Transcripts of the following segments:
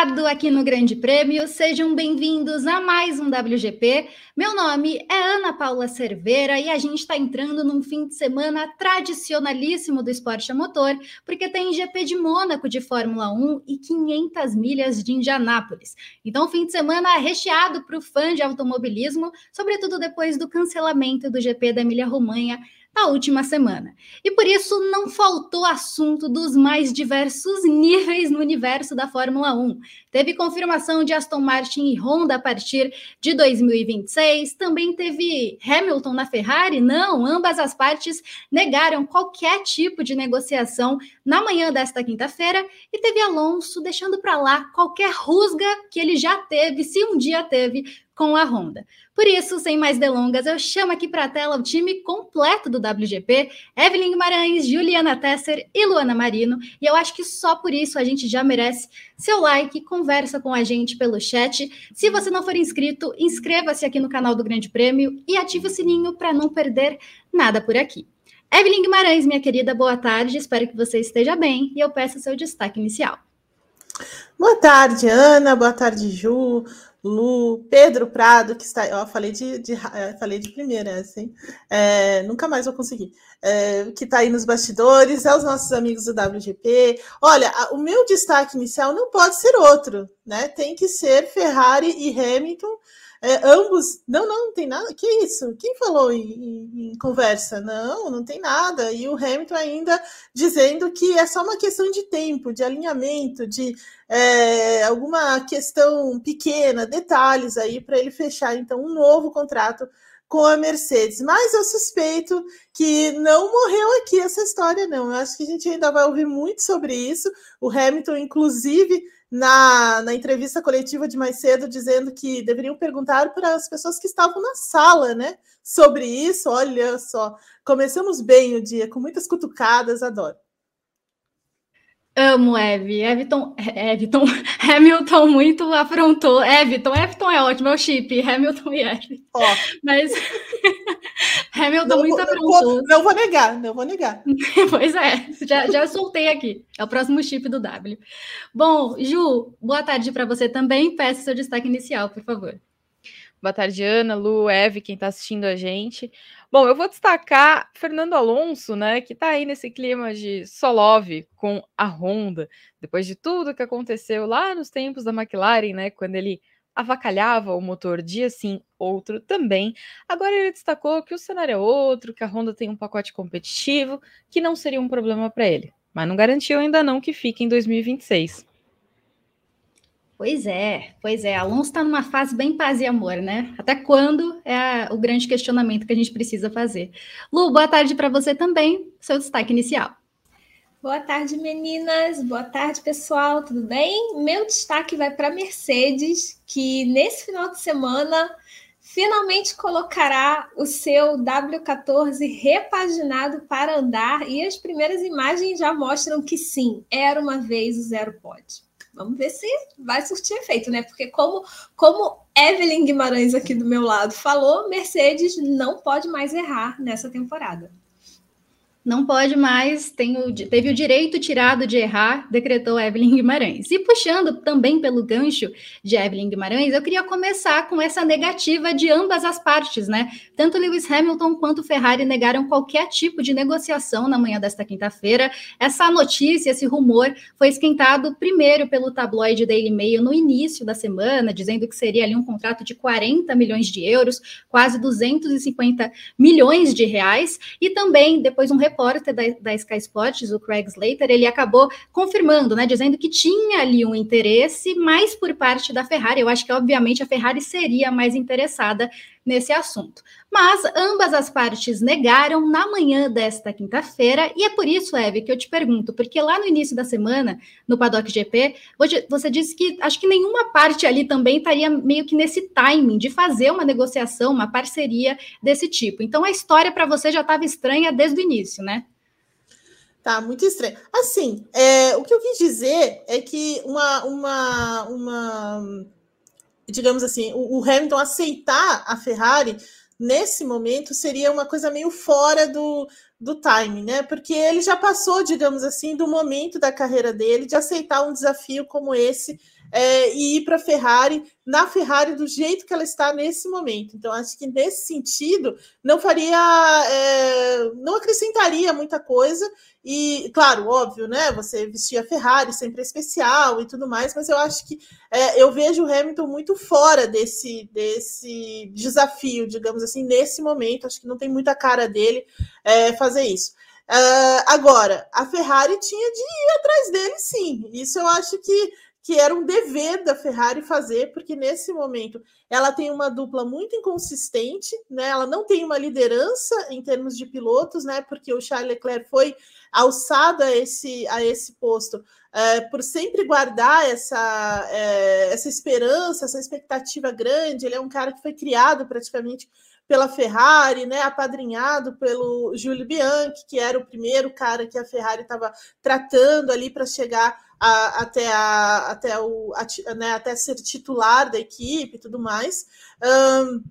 ligado aqui no Grande Prêmio, sejam bem-vindos a mais um WGP. Meu nome é Ana Paula Cerveira e a gente está entrando num fim de semana tradicionalíssimo do esporte a motor, porque tem GP de Mônaco de Fórmula 1 e 500 milhas de Indianápolis. Então, fim de semana recheado para o fã de automobilismo, sobretudo depois do cancelamento do GP da Emília-Romanha na última semana. E por isso não faltou assunto dos mais diversos níveis no universo da Fórmula 1. Teve confirmação de Aston Martin e Honda a partir de 2026, também teve Hamilton na Ferrari? Não, ambas as partes negaram qualquer tipo de negociação na manhã desta quinta-feira e teve Alonso deixando para lá qualquer rusga que ele já teve, se um dia teve, com a Honda. Por isso, sem mais delongas, eu chamo aqui para a tela o time completo do WGP: Evelyn Guimarães, Juliana Tesser e Luana Marino. E eu acho que só por isso a gente já merece seu like, conversa com a gente pelo chat. Se você não for inscrito, inscreva-se aqui no canal do Grande Prêmio e ative o sininho para não perder nada por aqui. Evelyn Guimarães, minha querida, boa tarde. Espero que você esteja bem e eu peço seu destaque inicial. Boa tarde, Ana. Boa tarde, Ju. Lu, Pedro Prado, que está. Eu falei de, de é, falei de primeira, assim. É, nunca mais vou conseguir. É, que está aí nos bastidores, aos nossos amigos do WGP. Olha, a, o meu destaque inicial não pode ser outro, né? Tem que ser Ferrari e Hamilton é, ambos, não, não, não tem nada. Que isso? Quem falou em, em, em, conversa? Não, não tem nada. E o Hamilton ainda dizendo que é só uma questão de tempo, de alinhamento, de é, alguma questão pequena, detalhes aí para ele fechar então um novo contrato com a Mercedes. Mas eu suspeito que não morreu aqui essa história, não. Eu acho que a gente ainda vai ouvir muito sobre isso. O Hamilton, inclusive na, na entrevista coletiva de mais cedo, dizendo que deveriam perguntar para as pessoas que estavam na sala, né? Sobre isso. Olha só, começamos bem o dia, com muitas cutucadas, adoro. Amo Eve. Everton, Everton, Hamilton muito afrontou. Everton, Everton é ótimo, é o chip, Hamilton e Eve. Oh. Mas Hamilton não, muito afrontou. Não, não vou negar, não vou negar. pois é, já, já soltei aqui. É o próximo chip do W. Bom, Ju, boa tarde para você também. Peço seu destaque inicial, por favor. Boa tarde, Ana, Lu, Eve, quem está assistindo a gente. Bom, eu vou destacar Fernando Alonso, né, que está aí nesse clima de Solove com a Honda, depois de tudo que aconteceu lá nos tempos da McLaren, né, quando ele avacalhava o motor dia sim, outro também. Agora ele destacou que o cenário é outro, que a Honda tem um pacote competitivo, que não seria um problema para ele, mas não garantiu ainda não que fique em 2026. Pois é, pois é. Alonso está numa fase bem paz e amor, né? Até quando é o grande questionamento que a gente precisa fazer. Lu, boa tarde para você também. Seu destaque inicial. Boa tarde, meninas. Boa tarde, pessoal. Tudo bem? Meu destaque vai para Mercedes, que nesse final de semana finalmente colocará o seu W14 repaginado para andar e as primeiras imagens já mostram que sim, era uma vez o zero pod. Vamos ver se vai surtir efeito, né? Porque como, como Evelyn Guimarães aqui do meu lado falou, Mercedes não pode mais errar nessa temporada não pode mais, o, teve o direito tirado de errar, decretou Evelyn Guimarães. E puxando também pelo gancho de Evelyn Guimarães, eu queria começar com essa negativa de ambas as partes, né? Tanto Lewis Hamilton quanto Ferrari negaram qualquer tipo de negociação na manhã desta quinta-feira. Essa notícia, esse rumor, foi esquentado primeiro pelo tabloide Daily Mail no início da semana, dizendo que seria ali um contrato de 40 milhões de euros, quase 250 milhões de reais, e também depois um repórter da, da Sky Sports, o Craig Slater, ele acabou confirmando, né, dizendo que tinha ali um interesse mais por parte da Ferrari. Eu acho que, obviamente, a Ferrari seria mais interessada nesse assunto. Mas ambas as partes negaram na manhã desta quinta-feira, e é por isso, Eve, que eu te pergunto, porque lá no início da semana, no Paddock GP, você disse que acho que nenhuma parte ali também estaria meio que nesse timing de fazer uma negociação, uma parceria desse tipo. Então a história para você já estava estranha desde o início, né? Tá, muito estranho. Assim, é, o que eu quis dizer é que uma, uma, uma digamos assim, o, o Hamilton aceitar a Ferrari nesse momento, seria uma coisa meio fora do, do time, né? Porque ele já passou, digamos assim, do momento da carreira dele de aceitar um desafio como esse é, e ir para a Ferrari, na Ferrari do jeito que ela está nesse momento. Então, acho que nesse sentido não faria, é, não acrescentaria muita coisa. E, claro, óbvio, né? Você vestir a Ferrari sempre é especial e tudo mais, mas eu acho que é, eu vejo o Hamilton muito fora desse, desse desafio, digamos assim, nesse momento. Acho que não tem muita cara dele é, fazer isso. Uh, agora, a Ferrari tinha de ir atrás dele, sim. Isso eu acho que que era um dever da Ferrari fazer, porque nesse momento ela tem uma dupla muito inconsistente, né? Ela não tem uma liderança em termos de pilotos, né? Porque o Charles Leclerc foi alçado a esse, a esse posto é, por sempre guardar essa, é, essa esperança, essa expectativa grande. Ele é um cara que foi criado praticamente pela Ferrari, né, apadrinhado pelo Júlio Bianchi, que era o primeiro cara que a Ferrari estava tratando ali para chegar a, até, a, até, o, a, né, até ser titular da equipe e tudo mais. Um,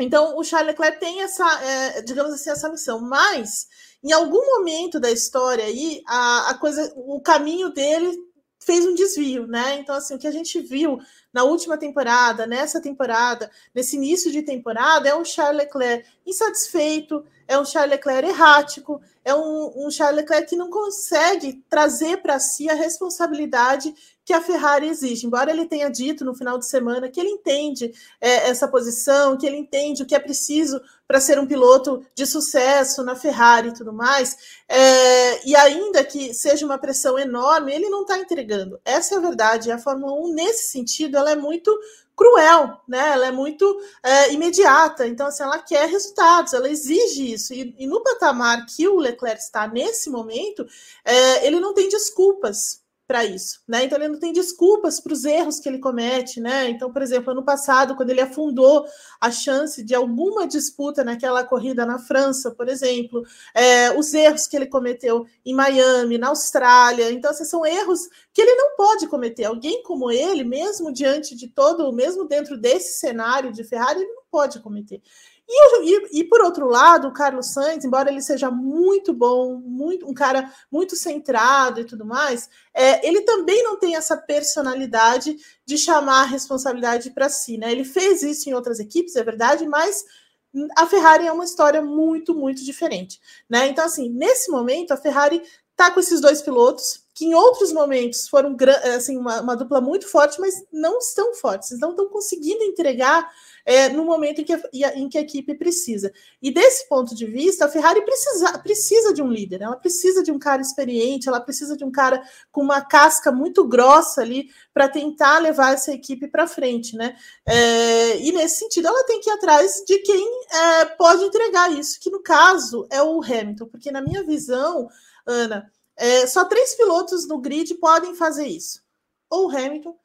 então, o Charles Leclerc tem essa, é, digamos assim, essa missão, mas em algum momento da história aí, a, a coisa, o caminho dele fez um desvio, né? Então, assim, o que a gente viu na última temporada, nessa temporada, nesse início de temporada, é um Charles Leclerc insatisfeito, é um Charles Leclerc errático, é um, um Charles Leclerc que não consegue trazer para si a responsabilidade que a Ferrari exige. Embora ele tenha dito no final de semana que ele entende é, essa posição, que ele entende o que é preciso para ser um piloto de sucesso na Ferrari e tudo mais, é, e ainda que seja uma pressão enorme, ele não está entregando. Essa é a verdade. A Fórmula 1, nesse sentido, ela é muito cruel, né? Ela é muito é, imediata, então assim, ela quer resultados, ela exige isso. E, e no patamar que o Leclerc está nesse momento, é, ele não tem desculpas para isso, né? Então ele não tem desculpas para os erros que ele comete, né? Então, por exemplo, ano passado, quando ele afundou a chance de alguma disputa naquela corrida na França, por exemplo, é, os erros que ele cometeu em Miami, na Austrália, então esses são erros que ele não pode cometer. Alguém como ele, mesmo diante de todo, mesmo dentro desse cenário de Ferrari, ele não pode cometer. E, e, e, por outro lado, o Carlos Sainz, embora ele seja muito bom, muito, um cara muito centrado e tudo mais, é, ele também não tem essa personalidade de chamar a responsabilidade para si. Né? Ele fez isso em outras equipes, é verdade, mas a Ferrari é uma história muito, muito diferente. Né? Então, assim, nesse momento, a Ferrari está com esses dois pilotos, que em outros momentos foram assim, uma, uma dupla muito forte, mas não estão fortes, não estão conseguindo entregar é, no momento em que, em que a equipe precisa. E desse ponto de vista, a Ferrari precisa, precisa de um líder, ela precisa de um cara experiente, ela precisa de um cara com uma casca muito grossa ali para tentar levar essa equipe para frente, né? É, e nesse sentido, ela tem que ir atrás de quem é, pode entregar isso, que no caso é o Hamilton, porque na minha visão, Ana, é, só três pilotos no grid podem fazer isso: ou Hamilton,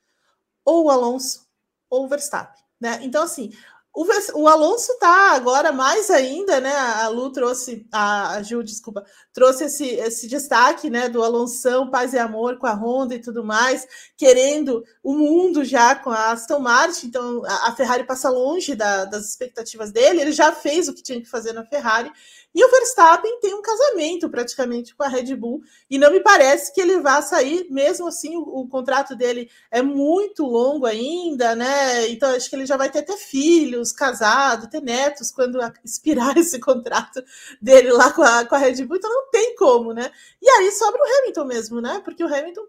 ou Alonso, ou Verstappen. Né? Então, assim, o, o Alonso tá agora mais ainda, né? A Lu trouxe, a, a Ju, desculpa, trouxe esse, esse destaque, né? Do Alonso, paz e amor com a Honda e tudo mais, querendo o mundo já com a Aston Martin. Então, a, a Ferrari passa longe da, das expectativas dele. Ele já fez o que tinha que fazer na Ferrari. E o Verstappen tem um casamento praticamente com a Red Bull, e não me parece que ele vá sair, mesmo assim, o, o contrato dele é muito longo ainda, né? Então acho que ele já vai ter até filhos, casado, ter netos quando expirar esse contrato dele lá com a, com a Red Bull, então não tem como, né? E aí sobra o Hamilton mesmo, né? Porque o Hamilton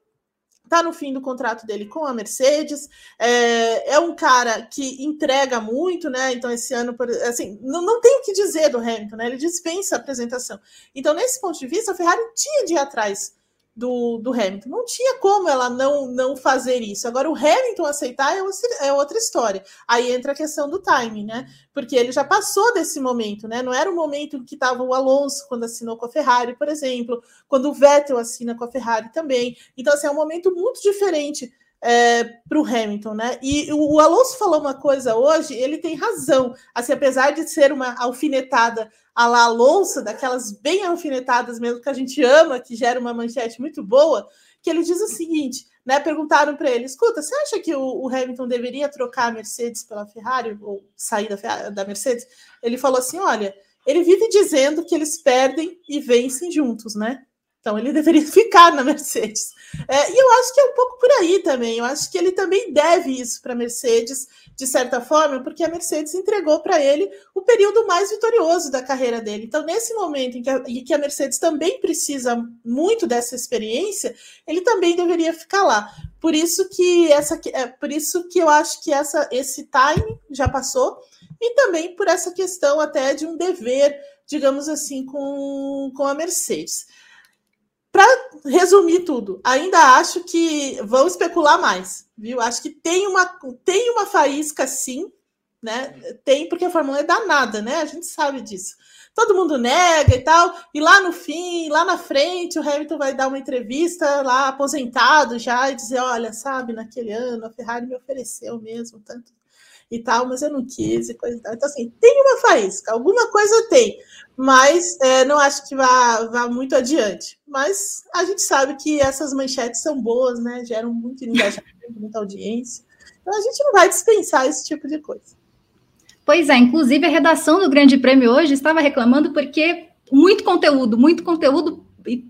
está no fim do contrato dele com a Mercedes, é, é, um cara que entrega muito, né? Então, esse ano, assim, não, não tem o que dizer do Hamilton, né? Ele dispensa a apresentação. Então, nesse ponto de vista, a Ferrari tinha de ir atrás do, do Hamilton. Não tinha como ela não, não fazer isso. Agora, o Hamilton aceitar é, é outra história. Aí entra a questão do timing, né? Porque ele já passou desse momento, né? Não era o momento que estava o Alonso quando assinou com a Ferrari, por exemplo, quando o Vettel assina com a Ferrari também. Então, assim, é um momento muito diferente é, para o Hamilton, né? E o, o, Alonso falou uma coisa hoje, ele tem razão. Assim, apesar de ser uma alfinetada a la Alonso, daquelas bem alfinetadas mesmo que a gente ama, que gera uma manchete muito boa, que ele diz o seguinte: né, perguntaram para ele: escuta, você acha que o, o, Hamilton deveria trocar a Mercedes pela Ferrari ou sair da, da Mercedes? Ele falou assim: olha, ele vive dizendo que eles perdem e vencem juntos, né? Então ele deveria ficar na Mercedes. É, e eu acho que é um pouco por aí também. Eu acho que ele também deve isso para a Mercedes, de certa forma, porque a Mercedes entregou para ele o período mais vitorioso da carreira dele. Então, nesse momento em que, a, em que a Mercedes também precisa muito dessa experiência, ele também deveria ficar lá. Por isso que essa, é, por isso que eu acho que essa, esse time já passou e também por essa questão até de um dever, digamos assim, com, com a Mercedes. Para resumir tudo, ainda acho que vão especular mais, viu? Acho que tem uma, tem uma faísca sim, né? Tem, porque a Fórmula é danada, né? A gente sabe disso. Todo mundo nega e tal, e lá no fim, lá na frente, o Hamilton vai dar uma entrevista lá aposentado já e dizer: olha, sabe, naquele ano a Ferrari me ofereceu mesmo tanto e tal, mas eu não quis e coisa e tal. Então, assim, tem uma faísca, alguma coisa tem, mas é, não acho que vá, vá muito adiante. Mas a gente sabe que essas manchetes são boas, né? Geram muito engajamento, muita audiência. Então a gente não vai dispensar esse tipo de coisa. Pois é, inclusive a redação do Grande Prêmio hoje estava reclamando porque muito conteúdo, muito conteúdo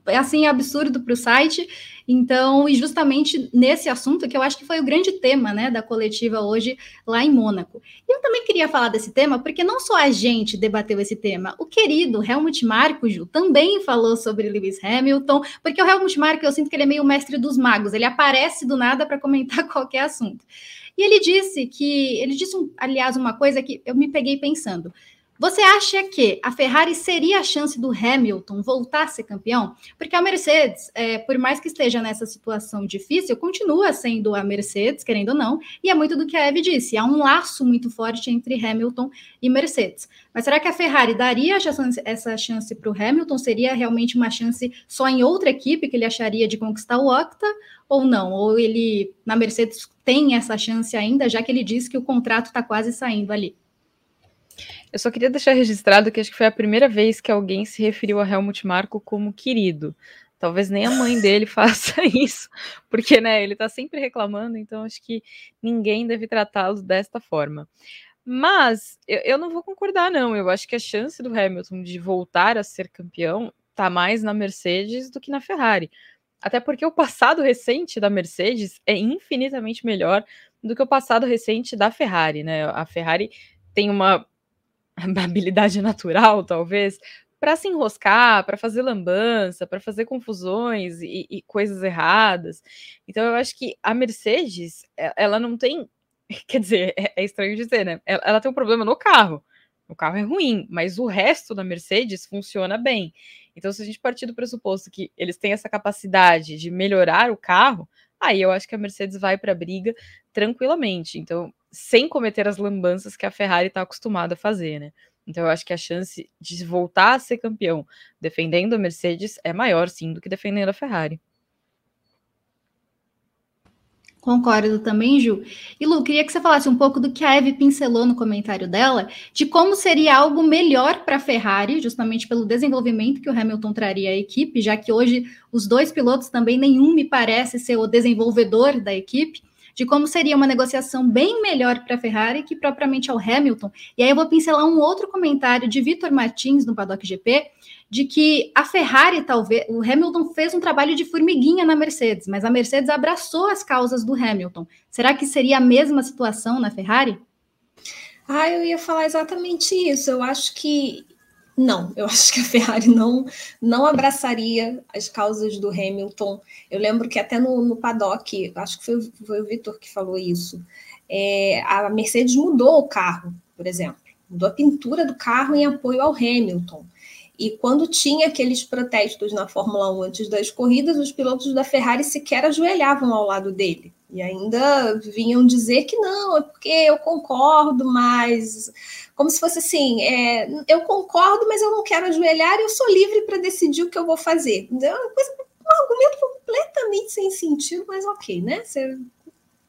assim absurdo para o site então, e justamente nesse assunto que eu acho que foi o grande tema, né, da coletiva hoje lá em Mônaco. E eu também queria falar desse tema porque não só a gente debateu esse tema, o querido Helmut Marko, Ju, também falou sobre Lewis Hamilton, porque o Helmut Marko, eu sinto que ele é meio mestre dos magos, ele aparece do nada para comentar qualquer assunto. E ele disse que, ele disse, aliás, uma coisa que eu me peguei pensando. Você acha que a Ferrari seria a chance do Hamilton voltar a ser campeão? Porque a Mercedes, é, por mais que esteja nessa situação difícil, continua sendo a Mercedes, querendo ou não, e é muito do que a Eve disse: há um laço muito forte entre Hamilton e Mercedes. Mas será que a Ferrari daria essa chance para o Hamilton? Seria realmente uma chance só em outra equipe que ele acharia de conquistar o Octa? Ou não? Ou ele, na Mercedes, tem essa chance ainda, já que ele disse que o contrato está quase saindo ali? Eu só queria deixar registrado que acho que foi a primeira vez que alguém se referiu a Helmut Marko como querido. Talvez nem a mãe dele faça isso, porque né, ele está sempre reclamando, então acho que ninguém deve tratá-lo desta forma. Mas eu, eu, não vou concordar, não. Eu acho que a chance do Hamilton de voltar a ser campeão está mais na Mercedes do que na Ferrari. Até porque o passado recente da Mercedes é infinitamente melhor do que o passado recente da Ferrari, né? A Ferrari tem uma habilidade natural, talvez, para se enroscar, para fazer lambança, para fazer confusões e, e, coisas erradas. Então eu acho que a Mercedes, ela não tem, quer dizer, é, é estranho dizer, né? Ela, ela, tem um problema no carro. O carro é ruim, mas o resto da Mercedes funciona bem. Então, se a gente partir do pressuposto que eles têm essa capacidade de melhorar o carro, aí eu acho que a Mercedes vai para a briga tranquilamente. Então, sem cometer as lambanças que a Ferrari está acostumada a fazer, né? Então eu acho que a chance de voltar a ser campeão defendendo a Mercedes é maior, sim, do que defendendo a Ferrari. Concordo também, Ju. E Lu, queria que você falasse um pouco do que a Eve pincelou no comentário dela, de como seria algo melhor para a Ferrari, justamente pelo desenvolvimento que o Hamilton traria à equipe, já que hoje os dois pilotos também nenhum me parece ser o desenvolvedor da equipe de como seria uma negociação bem melhor para a Ferrari que propriamente ao Hamilton. E aí eu vou pincelar um outro comentário de Vitor Martins no Paddock GP, de que a Ferrari, talvez, o Hamilton fez um trabalho de formiguinha na Mercedes, mas a Mercedes abraçou as causas do Hamilton. Será que seria a mesma situação na Ferrari? Ah, eu ia falar exatamente isso. Eu acho que não, eu acho que a Ferrari não, não abraçaria as causas do Hamilton. Eu lembro que até no, no paddock, acho que foi, foi o Vitor que falou isso, é, a Mercedes mudou o carro, por exemplo, mudou a pintura do carro em apoio ao Hamilton. E quando tinha aqueles protestos na Fórmula 1 antes das corridas, os pilotos da Ferrari sequer ajoelhavam ao lado dele. E ainda vinham dizer que não, é porque eu concordo, mas como se fosse assim: é, eu concordo, mas eu não quero ajoelhar e eu sou livre para decidir o que eu vou fazer. É uma coisa, um argumento completamente sem sentido, mas ok, né? Você,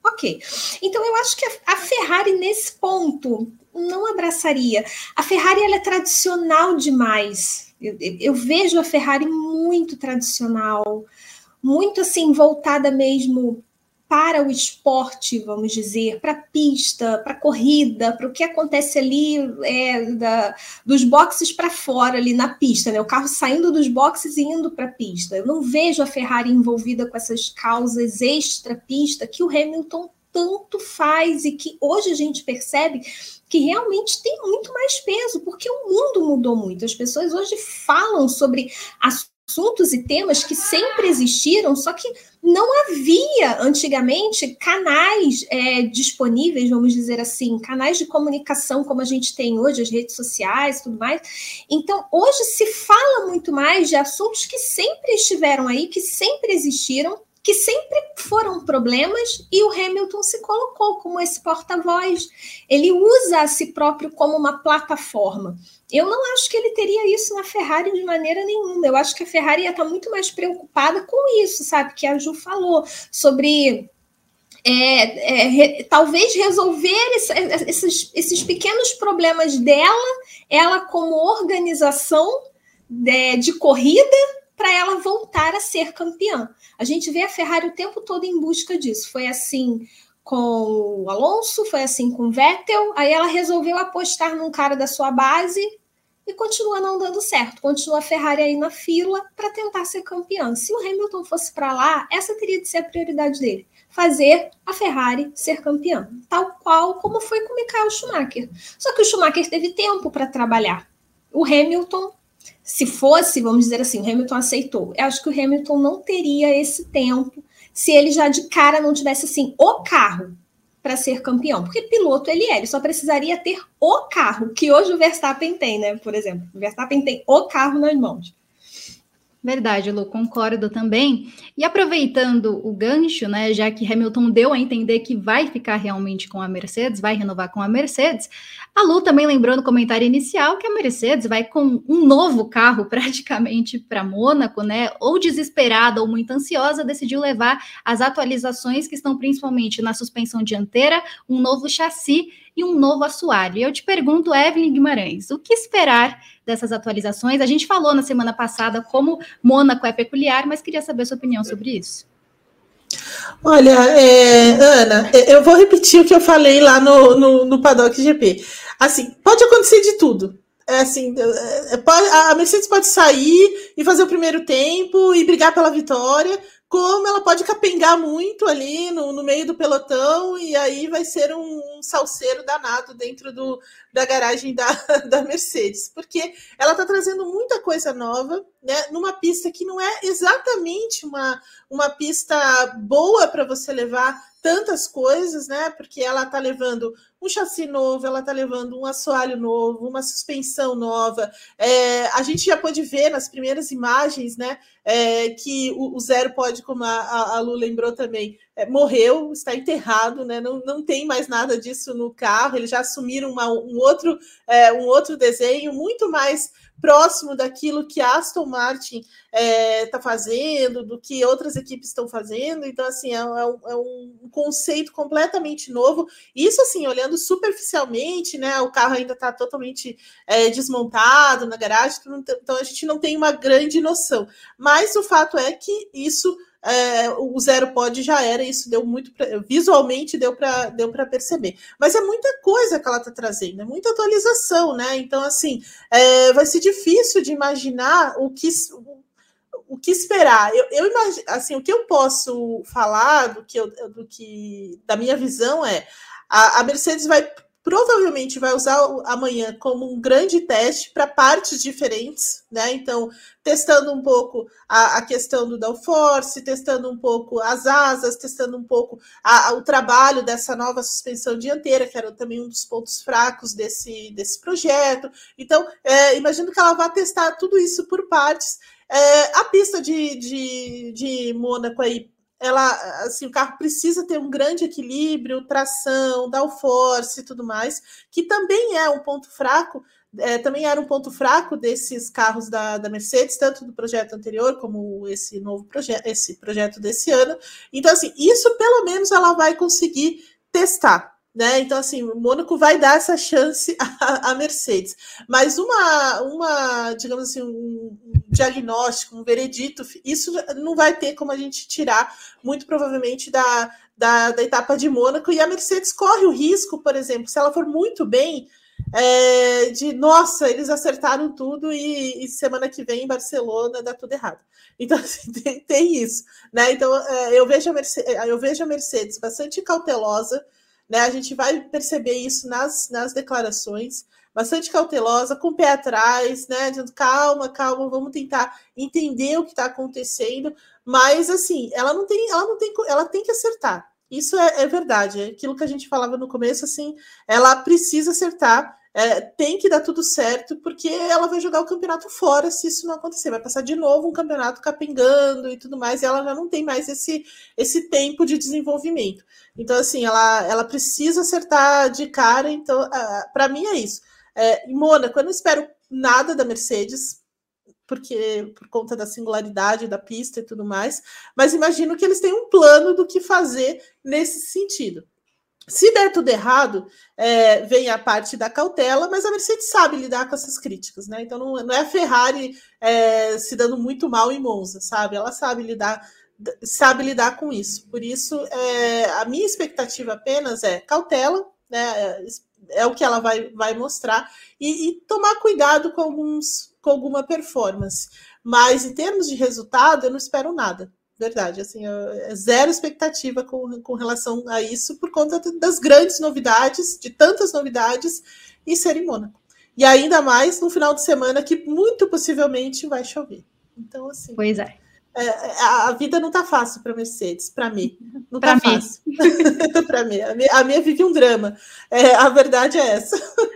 ok. Então eu acho que a, Ferrari, nesse ponto, não abraçaria. A Ferrari ela é tradicional demais. Eu, eu vejo a Ferrari muito tradicional, muito assim, voltada mesmo para o esporte, vamos dizer, para a pista, para a corrida, para o que acontece ali é, da, dos boxes para fora ali na pista, né? O carro saindo dos boxes e indo para a pista. Eu não vejo a Ferrari envolvida com essas causas extra pista que o Hamilton tanto faz e que hoje a gente percebe que realmente tem muito mais peso, porque o mundo mudou muito. As pessoas hoje falam sobre assuntos e temas que sempre existiram, só que não havia antigamente canais é, disponíveis, vamos dizer assim, canais de comunicação como a gente tem hoje, as redes sociais e tudo mais. Então, hoje se fala muito mais de assuntos que sempre estiveram aí, que sempre existiram, que sempre foram problemas e o Hamilton se colocou como esse porta-voz. Ele usa a si próprio como uma plataforma. Eu não acho que ele teria isso na Ferrari de maneira nenhuma. Eu acho que a Ferrari ia estar muito mais preocupada com isso, sabe? Que a Ju falou sobre é, é, re, talvez resolver esse, esses, esses pequenos problemas dela, ela como organização de, de corrida, para ela voltar a ser campeã. A gente vê a Ferrari o tempo todo em busca disso. Foi assim com o Alonso, foi assim com o Vettel. Aí ela resolveu apostar num cara da sua base e continua não dando certo. Continua a Ferrari aí na fila para tentar ser campeã. Se o Hamilton fosse para lá, essa teria de ser a prioridade dele. Fazer a Ferrari ser campeã. Tal qual como foi com o Michael Schumacher. Só que o Schumacher teve tempo para trabalhar. O Hamilton se fosse, vamos dizer assim, o Hamilton aceitou. Eu acho que o Hamilton não teria esse tempo se ele já de cara não tivesse assim o carro para ser campeão, porque piloto ele é, ele só precisaria ter o carro que hoje o Verstappen tem, né? Por exemplo, o Verstappen tem o carro nas mãos. Verdade, Lu, concordo também. E aproveitando o gancho, né, já que Hamilton deu a entender que vai ficar realmente com a Mercedes, vai renovar com a Mercedes, a Lu também lembrou no comentário inicial que a Mercedes vai com um novo carro praticamente para Mônaco, né? Ou desesperada ou muito ansiosa, decidiu levar as atualizações que estão principalmente na suspensão dianteira, um novo chassi e um novo assoalho. E eu te pergunto, Evelyn Guimarães, o que esperar dessas atualizações? A gente falou na semana passada como Mônaco é peculiar, mas queria saber a sua opinião sobre isso. Olha, é, Ana, eu vou repetir o que eu falei lá no, no, no Paddock GP. Assim, pode acontecer de tudo. É assim, é, é, a Mercedes pode sair e fazer o primeiro tempo e brigar pela vitória, como ela pode capengar muito ali no, no meio do pelotão e aí vai ser um, um salseiro danado dentro do, da garagem da, da Mercedes, porque ela está trazendo muita coisa nova, né, numa pista que não é exatamente uma, uma pista boa para você levar tantas coisas, né? Porque ela está levando um chassi novo, ela está levando um assoalho novo, uma suspensão nova. É, a gente já pôde ver nas primeiras imagens, né? É, que o, o, Zero pode, como a, a Lu lembrou também, é, morreu, está enterrado, né? Não, não tem mais nada disso no carro. Eles já assumiram uma, um, outro, é, um outro desenho muito mais próximo daquilo que Aston Martin está é, fazendo, do que outras equipes estão fazendo. Então, assim, é, é, um, é, um, conceito completamente novo. Isso, assim, olhando superficialmente, né? O carro ainda está totalmente é, desmontado na garagem, então a gente não tem uma grande noção. Mas o fato é que isso é, o zero pod já era, isso deu muito pra, visualmente deu para deu perceber. Mas é muita coisa que ela está trazendo, é muita atualização, né? Então, assim, é, vai ser difícil de imaginar o que o que esperar. Eu, eu imagino, assim, o que eu posso falar do que, eu, do que da minha visão é a, a Mercedes vai provavelmente vai usar amanhã como um grande teste para partes diferentes, né? Então, testando um pouco a, a, questão do downforce, testando um pouco as asas, testando um pouco a, a, o trabalho dessa nova suspensão dianteira, que era também um dos pontos fracos desse, desse projeto. Então, é, imagino que ela vai testar tudo isso por partes. É, a pista de, de, de Mônaco aí ela, assim, o carro precisa ter um grande equilíbrio, tração, downforce e tudo mais, que também é um ponto fraco, é, também era um ponto fraco desses carros da, da Mercedes, tanto do projeto anterior como esse novo projeto, esse projeto desse ano. Então, assim, isso pelo menos ela vai conseguir testar. Né? Então, assim, o Mônaco vai dar essa chance à, Mercedes. Mas uma, uma digamos assim, um diagnóstico, um veredito, isso não vai ter como a gente tirar, muito provavelmente, da, da, da etapa de Mônaco. E a Mercedes corre o risco, por exemplo, se ela for muito bem, é, de nossa, eles acertaram tudo e, e, semana que vem em Barcelona dá tudo errado. Então, assim, tem, tem isso, né? Então, é, eu, vejo a Mercedes, eu vejo a Mercedes bastante cautelosa né? A gente vai perceber isso nas, nas declarações, bastante cautelosa, com o pé atrás, né? Dizendo, calma, calma, vamos tentar entender o que está acontecendo. Mas assim, ela não tem, ela não tem, ela tem que acertar. Isso é, é verdade. É aquilo que a gente falava no começo, assim, ela precisa acertar é, tem que dar tudo certo, porque ela vai jogar o campeonato fora se isso não acontecer. Vai passar de novo um campeonato capengando e tudo mais, e ela já não tem mais esse, esse tempo de desenvolvimento. Então, assim, ela, ela precisa acertar de cara. Então, uh, para mim é isso. É, em Mônaco, eu não espero nada da Mercedes, porque por conta da singularidade da pista e tudo mais, mas imagino que eles têm um plano do que fazer nesse sentido. Se der tudo errado, é, vem a parte da cautela, mas a Mercedes sabe lidar com essas críticas, né? Então não, não é a Ferrari é, se dando muito mal em Monza, sabe? Ela sabe lidar, sabe lidar com isso. Por isso, é, a minha expectativa apenas é cautela, né? É, é o que ela vai, vai mostrar, e, e tomar cuidado com, alguns, com alguma performance. Mas em termos de resultado, eu não espero nada verdade. Assim, é zero expectativa com, com relação a isso, por conta das grandes novidades, de tantas novidades, e ser em Mônaco. E ainda mais no final de semana que muito possivelmente vai chover. Então, assim. Pois é. é a vida não tá fácil para Mercedes, para mim. Não tá mim. fácil. para mim. A minha, a minha vive um drama. É, a verdade é essa.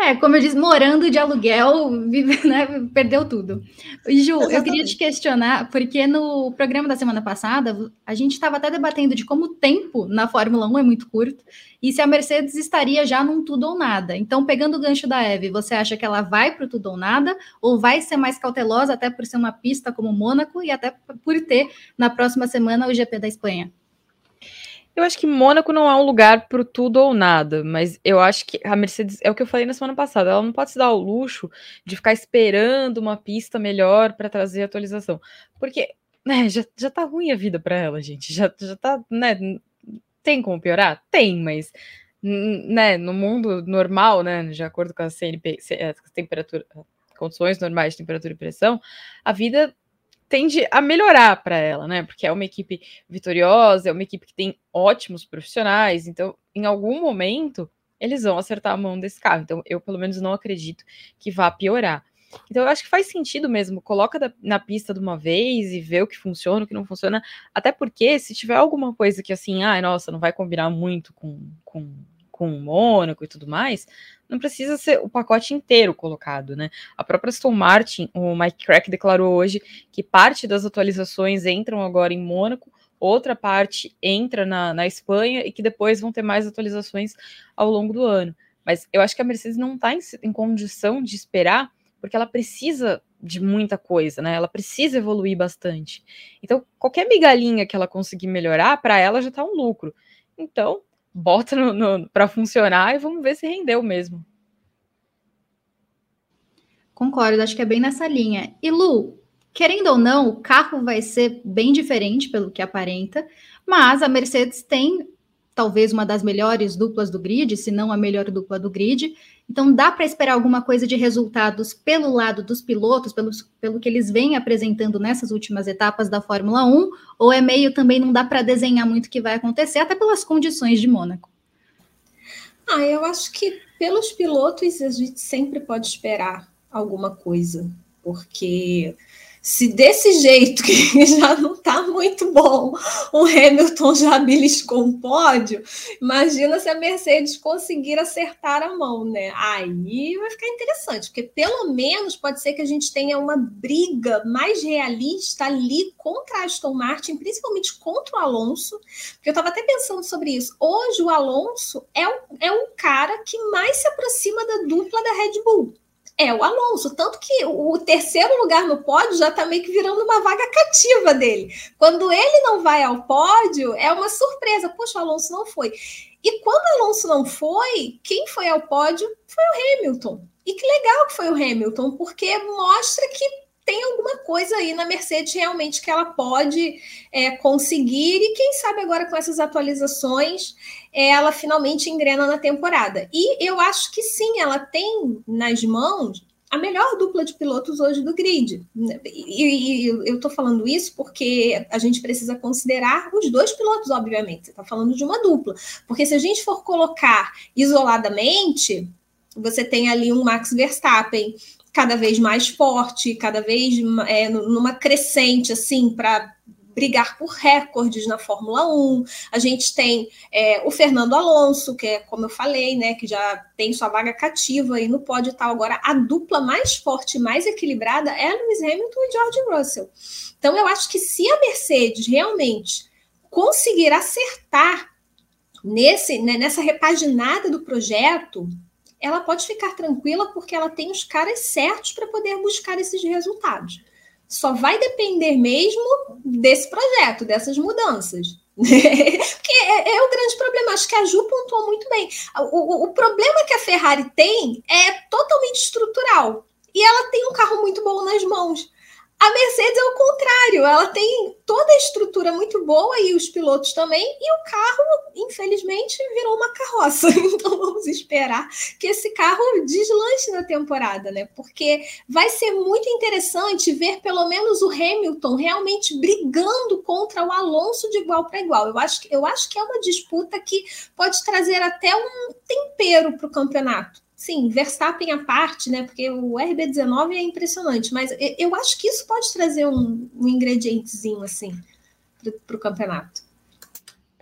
É, como eu disse, morando de aluguel, vive, né, perdeu tudo. Ju, Exatamente. eu queria te questionar, porque no programa da semana passada, a gente estava até debatendo de como o tempo na Fórmula 1 é muito curto, e se a Mercedes estaria já num tudo ou nada. Então, pegando o gancho da Eve, você acha que ela vai para o tudo ou nada, ou vai ser mais cautelosa, até por ser uma pista como Mônaco, e até por ter, na próxima semana, o GP da Espanha? Eu acho que Mônaco não é um lugar pro tudo ou nada, mas eu acho que a Mercedes, é o que eu falei na semana passada, ela não pode se dar o luxo de ficar esperando uma pista melhor para trazer atualização. Porque, né, já, já tá ruim a vida para ela, gente. Já, já tá, né, tem como piorar? Tem, mas né, no mundo normal, né, de acordo com a CNP, a temperatura, condições normais de temperatura e pressão, a vida tende a melhorar para ela, né? Porque é uma equipe vitoriosa, é uma equipe que tem ótimos profissionais, então em algum momento eles vão acertar a mão desse carro. Então eu pelo menos não acredito que vá piorar. Então eu acho que faz sentido mesmo, coloca da, na pista de uma vez e vê o que funciona, o que não funciona, até porque se tiver alguma coisa que assim, ah, nossa, não vai combinar muito com, com com Mônaco e tudo mais, não precisa ser o pacote inteiro colocado, né? A própria Aston Martin, o Mike Crack declarou hoje que parte das atualizações entram agora em Mônaco, outra parte entra na, na Espanha e que depois vão ter mais atualizações ao longo do ano. Mas eu acho que a Mercedes não está em, em condição de esperar, porque ela precisa de muita coisa, né? Ela precisa evoluir bastante. Então, qualquer migalhinha que ela conseguir melhorar, para ela já está um lucro. Então, bota no, no para funcionar e vamos ver se rendeu mesmo. Concordo, acho que é bem nessa linha. E Lu, querendo ou não, o carro vai ser bem diferente pelo que aparenta, mas a Mercedes tem talvez uma das melhores duplas do grid, se não a melhor dupla do grid. Então dá para esperar alguma coisa de resultados pelo lado dos pilotos, pelo, pelo que eles vêm apresentando nessas últimas etapas da Fórmula 1, ou é meio também não dá para desenhar muito o que vai acontecer, até pelas condições de Mônaco? Ah, eu acho que pelos pilotos a gente sempre pode esperar alguma coisa, porque se desse jeito que já não está muito bom, o Hamilton já beliscou um pódio, imagina se a Mercedes conseguir acertar a mão, né? Aí vai ficar interessante, porque pelo menos pode ser que a gente tenha uma briga mais realista ali contra a Aston Martin, principalmente contra o Alonso, porque eu estava até pensando sobre isso. Hoje o Alonso é o, é o cara que mais se aproxima da dupla da Red Bull é o Alonso. Tanto que o terceiro lugar no pódio já está meio que virando uma vaga cativa dele. Quando ele não vai ao pódio, é uma surpresa. Poxa, o Alonso não foi. E quando Alonso não foi, quem foi ao pódio foi o Hamilton. E que legal que foi o Hamilton, porque mostra que tem alguma coisa aí na Mercedes realmente que ela pode é, conseguir, e quem sabe agora com essas atualizações ela finalmente engrena na temporada. E eu acho que sim, ela tem nas mãos a melhor dupla de pilotos hoje do grid. E, e eu estou falando isso porque a gente precisa considerar os dois pilotos, obviamente. Você está falando de uma dupla. Porque se a gente for colocar isoladamente, você tem ali um Max Verstappen cada vez mais forte, cada vez é, numa crescente, assim, para brigar por recordes na Fórmula 1. A gente tem é, o Fernando Alonso, que é, como eu falei, né, que já tem sua vaga cativa aí no pódio e tal. Agora, a dupla mais forte e mais equilibrada é Lewis Hamilton e George Russell. Então, eu acho que se a Mercedes realmente conseguir acertar nesse, né, nessa repaginada do projeto, ela pode ficar tranquila porque ela tem os caras certos para poder buscar esses resultados. Só vai depender mesmo desse projeto, dessas mudanças. Porque é, é, o grande problema. Acho que a Ju pontuou muito bem. O, o, o problema que a Ferrari tem é totalmente estrutural. E ela tem um carro muito bom nas mãos. A Mercedes é o contrário, ela tem toda a estrutura muito boa e os pilotos também, e o carro, infelizmente, virou uma carroça. Então vamos esperar que esse carro deslanche na temporada, né? Porque vai ser muito interessante ver pelo menos o Hamilton realmente brigando contra o Alonso de igual para igual. Eu acho, eu acho que é uma disputa que pode trazer até um tempero para o campeonato sim, Verstappen à parte, né? Porque o RB19 é impressionante, mas eu acho que isso pode trazer um, um ingredientezinho assim para o campeonato.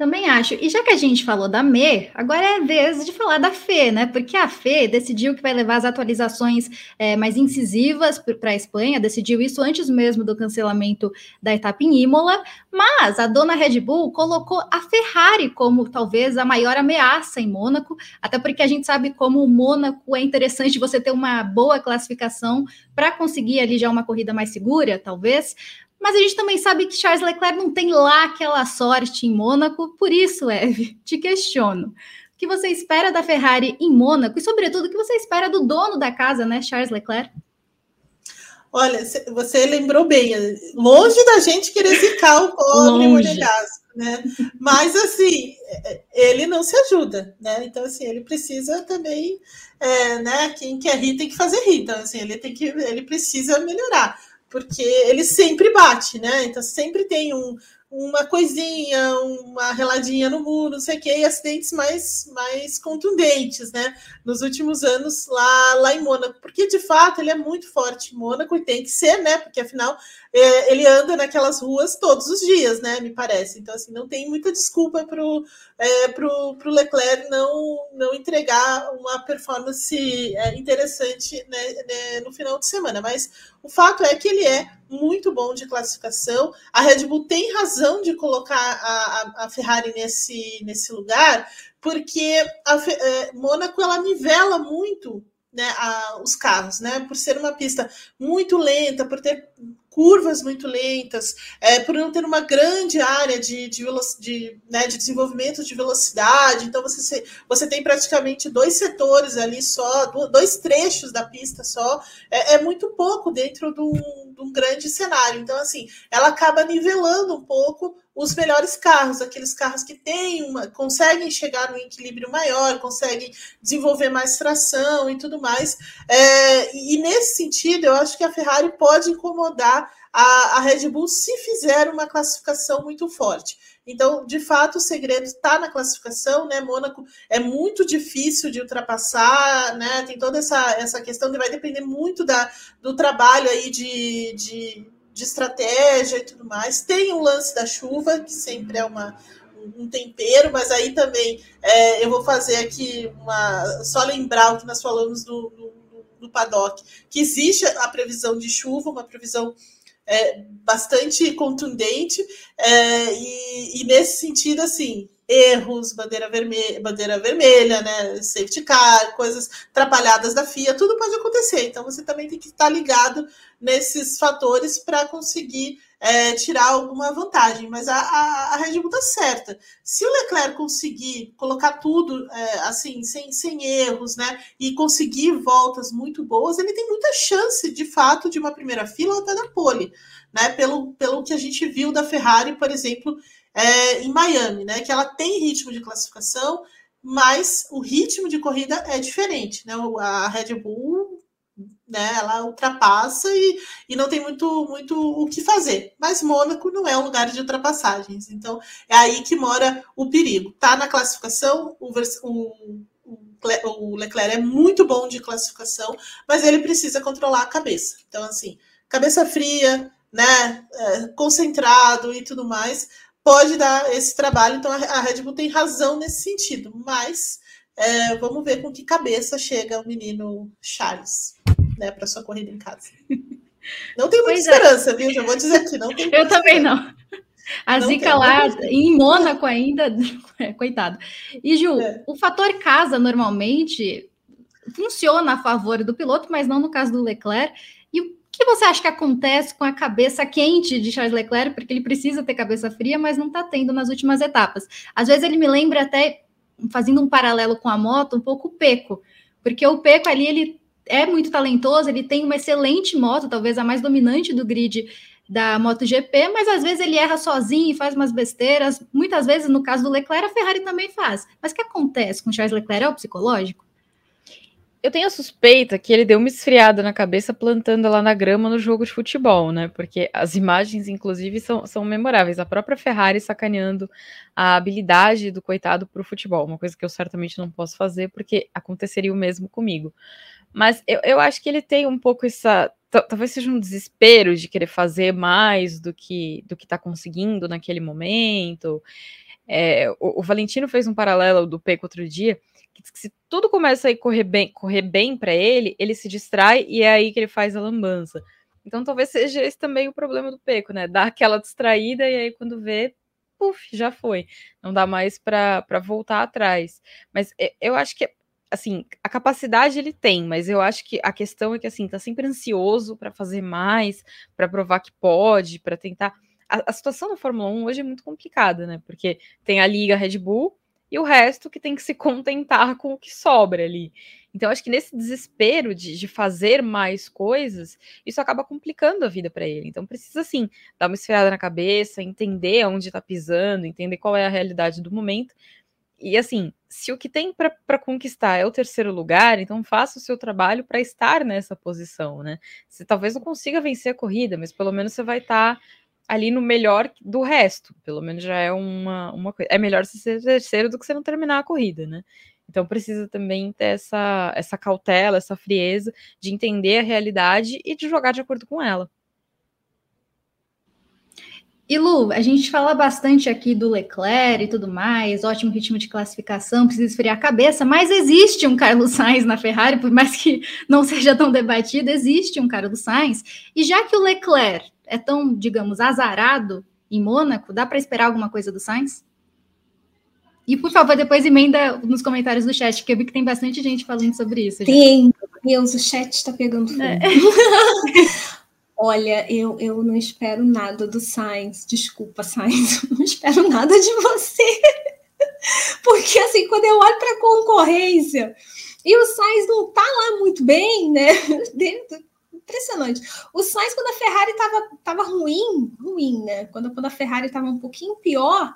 Também acho. E já que a gente falou da Me, agora é vez de falar da Fê, né? Porque a Fê decidiu que vai levar as atualizações é, mais incisivas para a Espanha, decidiu isso antes mesmo do cancelamento da etapa em Imola, mas a dona Red Bull colocou a Ferrari como talvez a maior ameaça em Mônaco, até porque a gente sabe como o Mônaco é interessante você ter uma boa classificação para conseguir ali já uma corrida mais segura, talvez. Mas a gente também sabe que Charles Leclerc não tem lá aquela sorte em Mônaco, por isso, Eve, te questiono. O que você espera da Ferrari em Mônaco e, sobretudo, o que você espera do dono da casa, né, Charles Leclerc? Olha, você lembrou bem, longe da gente querer ficar o pobre monegasco, né? Mas assim, ele não se ajuda, né? Então, assim, ele precisa também, é, né? Quem quer rir tem que fazer rir. Então, assim, ele tem que, ele precisa melhorar porque ele sempre bate, né? Então sempre tem um, uma coisinha, uma reladinha no muro, não sei o quê, e acidentes mais, mais contundentes, né? Nos últimos anos lá, lá em Mônaco, porque de fato ele é muito forte em Mônaco e tem que ser, né? Porque afinal é, ele anda naquelas ruas todos os dias, né? Me parece. Então, assim, não tem muita desculpa para o é, pro, pro Leclerc não, não entregar uma performance é, interessante né, né, no final de semana. Mas o fato é que ele é muito bom de classificação. A Red Bull tem razão de colocar a, a, a Ferrari nesse, nesse lugar, porque a é, Mônaco ela nivela muito né, a, os carros, né? Por ser uma pista muito lenta, por ter curvas muito lentas, é, por não ter uma grande área de, de, de, né, de desenvolvimento de velocidade. Então, você, você tem praticamente dois setores ali só, dois trechos da pista só. É, é muito pouco dentro de um, de um grande cenário. Então, assim, ela acaba nivelando um pouco os melhores carros, aqueles carros que têm uma, conseguem chegar num equilíbrio maior, conseguem desenvolver mais tração e tudo mais. É, e nesse sentido, eu acho que a Ferrari pode incomodar a, a Red Bull se fizer uma classificação muito forte. Então, de fato, o segredo está na classificação, né? Mônaco é muito difícil de ultrapassar, né? Tem toda essa, essa questão que vai depender muito da, do trabalho aí de, de de estratégia e tudo mais. Tem o lance da chuva, que sempre é uma, um tempero, mas aí também é, eu vou fazer aqui uma. Só lembrar o que nós falamos do, do, do paddock, que existe a previsão de chuva, uma previsão é, bastante contundente, é, e, e nesse sentido, assim, erros, bandeira vermelha, bandeira vermelha, né, safety car, coisas atrapalhadas da FIA, tudo pode acontecer. Então você também tem que estar ligado nesses fatores para conseguir é, tirar alguma vantagem, mas a, a, a Red Bull está certa. Se o Leclerc conseguir colocar tudo é, assim, sem, sem erros, né, e conseguir voltas muito boas, ele tem muita chance, de fato, de uma primeira fila até da pole, né, pelo, pelo que a gente viu da Ferrari, por exemplo, é, em Miami, né, que ela tem ritmo de classificação, mas o ritmo de corrida é diferente, né? A Red Bull né? Ela ultrapassa e, e não tem muito, muito o que fazer. Mas Mônaco não é um lugar de ultrapassagens. Então, é aí que mora o perigo. Tá na classificação, o, o, o Leclerc é muito bom de classificação, mas ele precisa controlar a cabeça. Então, assim, cabeça fria, né? É, concentrado e tudo mais, pode dar esse trabalho. Então, a Red Bull tem razão nesse sentido, mas. É, vamos ver com que cabeça chega o menino Charles né, para sua corrida em casa. Não tenho muita pois é. esperança, é. viu? Já vou dizer aqui, não tenho. Eu também esperança. não. A não zica lá em Mônaco ainda, coitado. E Ju, é. o fator casa normalmente funciona a favor do piloto, mas não no caso do Leclerc. E o que você acha que acontece com a cabeça quente de Charles Leclerc? Porque ele precisa ter cabeça fria, mas não está tendo nas últimas etapas. Às vezes ele me lembra até, fazendo um paralelo com a moto, um pouco o Peco, porque o Peco ali ele é muito talentoso, ele tem uma excelente moto, talvez a mais dominante do grid da MotoGP, mas às vezes ele erra sozinho e faz umas besteiras. Muitas vezes, no caso do Leclerc, a Ferrari também faz. Mas o que acontece com Charles Leclerc? É o psicológico? Eu tenho a suspeita que ele deu uma esfriada na cabeça plantando lá na grama no jogo de futebol, né? Porque as imagens, inclusive, são, são memoráveis. A própria Ferrari sacaneando a habilidade do coitado para o futebol, uma coisa que eu certamente não posso fazer, porque aconteceria o mesmo comigo. Mas eu, eu acho que ele tem um pouco essa. Talvez seja um desespero de querer fazer mais do que do que está conseguindo naquele momento. É, o, o, Valentino fez um paralelo do Peco outro dia, que, que se tudo começa a correr bem, correr bem para ele, ele se distrai e é aí que ele faz a lambança. Então talvez seja esse também o problema do Peco, né? Dar aquela distraída e aí quando vê, puf, já foi. Não dá mais para voltar atrás. Mas eu acho que assim, a capacidade ele tem, mas eu acho que a questão é que assim, tá sempre ansioso para fazer mais, para provar que pode, para tentar. A, a, situação na Fórmula 1 hoje é muito complicada, né? Porque tem a liga Red Bull e o resto que tem que se contentar com o que sobra ali. Então, acho que nesse desespero de, de fazer mais coisas, isso acaba complicando a vida para ele. Então, precisa, sim, dar uma esfriada na cabeça, entender onde está pisando, entender qual é a realidade do momento, e assim, se o que tem para conquistar é o terceiro lugar, então faça o seu trabalho para estar nessa posição, né? Você talvez não consiga vencer a corrida, mas pelo menos você vai estar tá ali no melhor do resto. Pelo menos já é uma, uma coisa. É melhor você ser terceiro do que você não terminar a corrida, né? Então precisa também ter essa, essa cautela, essa frieza de entender a realidade e de jogar de acordo com ela. E Lu, a gente fala bastante aqui do Leclerc e tudo mais, ótimo ritmo de classificação, precisa esfriar a cabeça, mas existe um Carlos Sainz na Ferrari, por mais que não seja tão debatido, existe um Carlos Sainz. E já que o Leclerc é tão, digamos, azarado em Mônaco, dá para esperar alguma coisa do Sainz? E por favor, depois emenda nos comentários do chat, que eu vi que tem bastante gente falando sobre isso. Tem, Deus, o chat está pegando fogo. É. Olha, eu, eu não espero nada do Sainz. Desculpa, Sainz, não espero nada de você. Porque, assim, quando eu olho para a concorrência e o Sainz não tá lá muito bem, né? Impressionante. O Sainz, quando a Ferrari estava tava ruim, ruim, né? Quando, quando a Ferrari estava um pouquinho pior,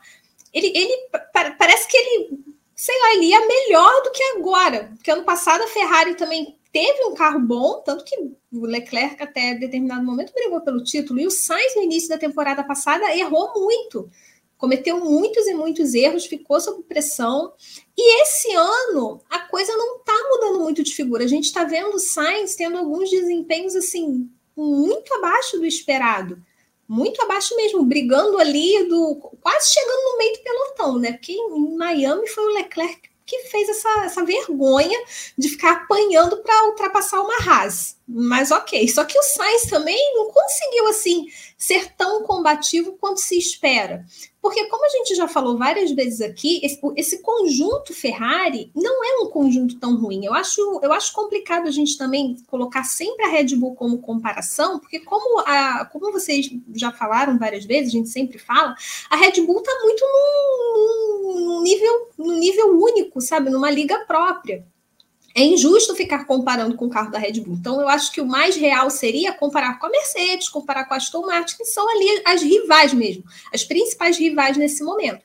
ele, ele parece que ele, sei lá, ele ia melhor do que agora. Porque ano passado a Ferrari também teve um carro bom, tanto que o Leclerc até determinado momento brigou pelo título, e o Sainz no início da temporada passada errou muito, cometeu muitos e muitos erros, ficou sob pressão, e esse ano a coisa não está mudando muito de figura, a gente está vendo o Sainz tendo alguns desempenhos assim, muito abaixo do esperado, muito abaixo mesmo, brigando ali do quase chegando no meio do pelotão, né? Porque em Miami foi o Leclerc que fez essa, essa vergonha de ficar apanhando para ultrapassar uma Haas. Mas ok. Só que o Sainz também não conseguiu assim ser tão combativo quanto se espera. Porque, como a gente já falou várias vezes aqui, esse, esse, conjunto Ferrari não é um conjunto tão ruim. Eu acho, eu acho complicado a gente também colocar sempre a Red Bull como comparação, porque, como, a, como vocês já falaram várias vezes, a gente sempre fala, a Red Bull está muito num, num, nível, num nível único, sabe? Numa liga própria é injusto ficar comparando com o carro da Red Bull. Então, eu acho que o mais real seria comparar com a Mercedes, comparar com a Aston Martin, que são ali as rivais mesmo, as principais rivais nesse momento.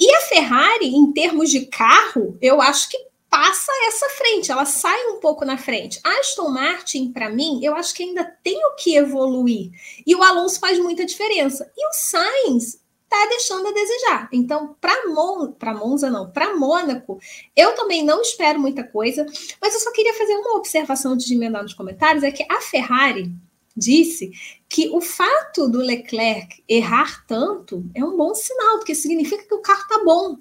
E a Ferrari, em termos de carro, eu acho que passa essa frente, ela sai um pouco na frente. A Aston Martin, para mim, eu acho que ainda tem o que evoluir. E o Alonso faz muita diferença. E o Sainz, está deixando a desejar. Então, para Mon Monza, não, para Mônaco, eu também não espero muita coisa, mas eu só queria fazer uma observação de emendar nos comentários: é que a Ferrari disse que o fato do Leclerc errar tanto é um bom sinal, porque significa que o carro está bom.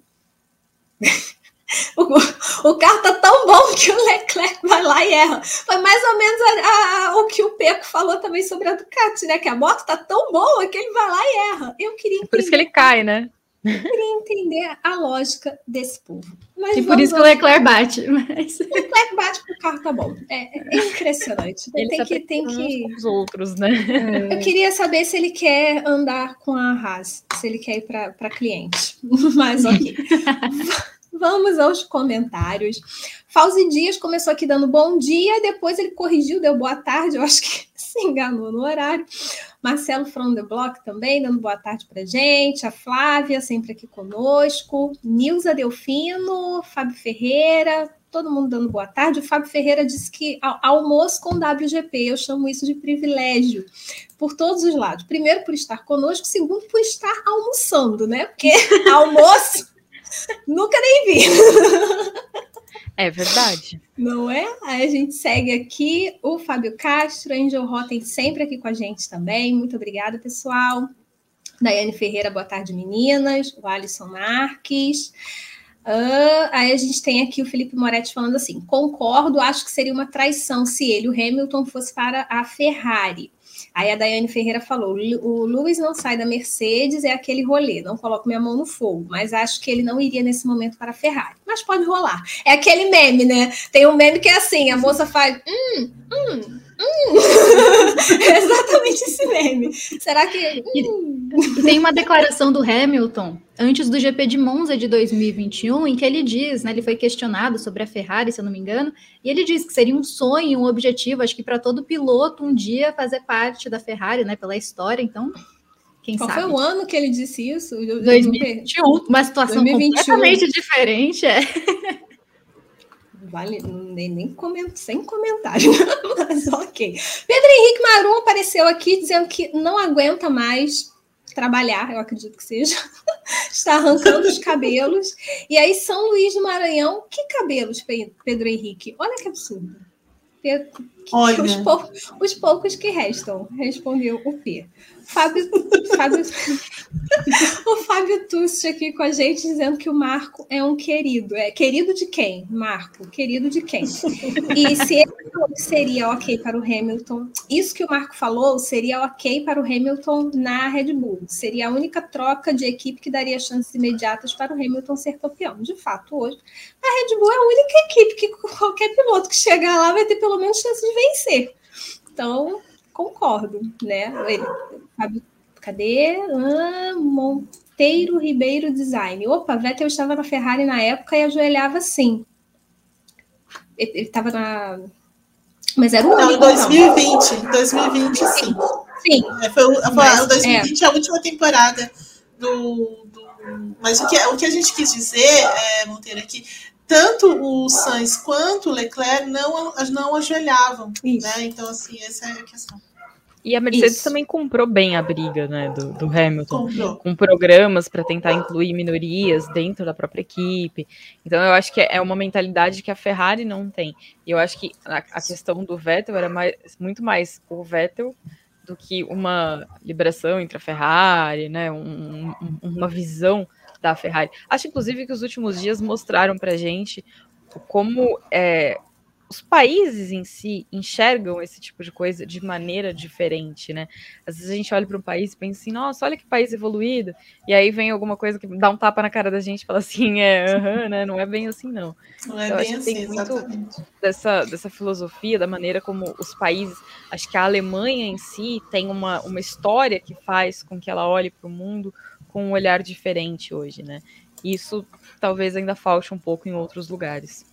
O, o carro tá tão bom que o Leclerc vai lá e erra. Foi mais ou menos a, a, o que o Peco falou também sobre a Ducati, né? Que a moto tá tão boa que ele vai lá e erra. Eu queria entender, Por isso que ele cai, né? Eu queria entender a lógica desse povo. Mas e por isso que o Leclerc bate. Mas... O Leclerc bate porque o carro tá bom. É, é impressionante. Ele tem que, tem que. Os outros, né? Eu queria saber se ele quer andar com a Haas, se ele quer ir para cliente. Mas ok. Vamos aos comentários. Fauzi Dias começou aqui dando bom dia, depois ele corrigiu, deu boa tarde, eu acho que se enganou no horário. Marcelo from the Block também dando boa tarde para gente. A Flávia sempre aqui conosco. Nilza Delfino, Fábio Ferreira, todo mundo dando boa tarde. O Fábio Ferreira disse que almoço com WGP, eu chamo isso de privilégio, por todos os lados. Primeiro, por estar conosco, segundo, por estar almoçando, né? Porque almoço Nunca nem vi. É verdade. Não é? Aí a gente segue aqui o Fábio Castro, Angel Rotten sempre aqui com a gente também. Muito obrigada, pessoal. Daiane Ferreira, boa tarde, meninas. O Alisson Marques. Uh, aí a gente tem aqui o Felipe Moretti falando assim: concordo, acho que seria uma traição se ele, o Hamilton, fosse para a Ferrari. Aí a Daiane Ferreira falou: o Lewis não sai da Mercedes, é aquele rolê, não coloco minha mão no fogo, mas acho que ele não iria nesse momento para a Ferrari. Mas pode rolar. É aquele meme, né? Tem um meme que é assim: a moça faz. Hum, hum, Hum. é exatamente esse meme. Será que. Hum. Tem uma declaração do Hamilton antes do GP de Monza de 2021, em que ele diz, né? Ele foi questionado sobre a Ferrari, se eu não me engano, e ele diz que seria um sonho, um objetivo, acho que para todo piloto um dia fazer parte da Ferrari, né? Pela história, então. Quem Qual sabe? foi o ano que ele disse isso? 2021, uma situação 2021. completamente diferente, é vale nem, nem comento, sem comentário, mas ok. Pedro Henrique Marum apareceu aqui dizendo que não aguenta mais trabalhar, eu acredito que seja, está arrancando os cabelos. E aí, São Luís do Maranhão, que cabelos, Pedro Henrique? Olha que absurdo. Olha. Os, pou, os poucos que restam, respondeu o P. Fábio, Fábio o Fábio Tucci aqui com a gente dizendo que o Marco é um querido. É querido de quem? Marco, querido de quem? E se ele seria ok para o Hamilton, isso que o Marco falou seria ok para o Hamilton na Red Bull. Seria a única troca de equipe que daria chances imediatas para o Hamilton ser campeão. De fato, hoje, a Red Bull é a única equipe que qualquer piloto que chegar lá vai ter pelo menos chance de vencer. Então, concordo, né? Ele, cadê? Ah, Monteiro Ribeiro Design. Opa, Vettel estava na Ferrari na época e ajoelhava sim. Ele estava na. Mas era o Não, em 2020. Em 2020, sim. Sim. É, foi, foi Mas, 2020 é. a última temporada do, do. Mas o que, o que a gente quis dizer, é, Monteiro, é que tanto o Sainz quanto o Leclerc não, não ajoelhavam. Né? Então, assim, essa é a questão. E a Mercedes Isso. também comprou bem a briga né, do, do Hamilton, comprou. com programas para tentar incluir minorias dentro da própria equipe. Então eu acho que é uma mentalidade que a Ferrari não tem. E eu acho que a, a questão do Vettel era mais, muito mais o Vettel do que uma liberação entre a Ferrari, né, um, um, uma visão da Ferrari. Acho, inclusive, que os últimos dias mostraram para gente como é, os países em si enxergam esse tipo de coisa de maneira diferente, né? Às vezes a gente olha para um país e pensa assim, nossa, olha que país evoluído, e aí vem alguma coisa que dá um tapa na cara da gente e fala assim, é, uh -huh, né? Não é bem assim, não. Não é então, bem assim, tem muito dessa, dessa filosofia, da maneira como os países, acho que a Alemanha em si tem uma, uma história que faz com que ela olhe para o mundo com um olhar diferente hoje, né? Isso talvez ainda falte um pouco em outros lugares.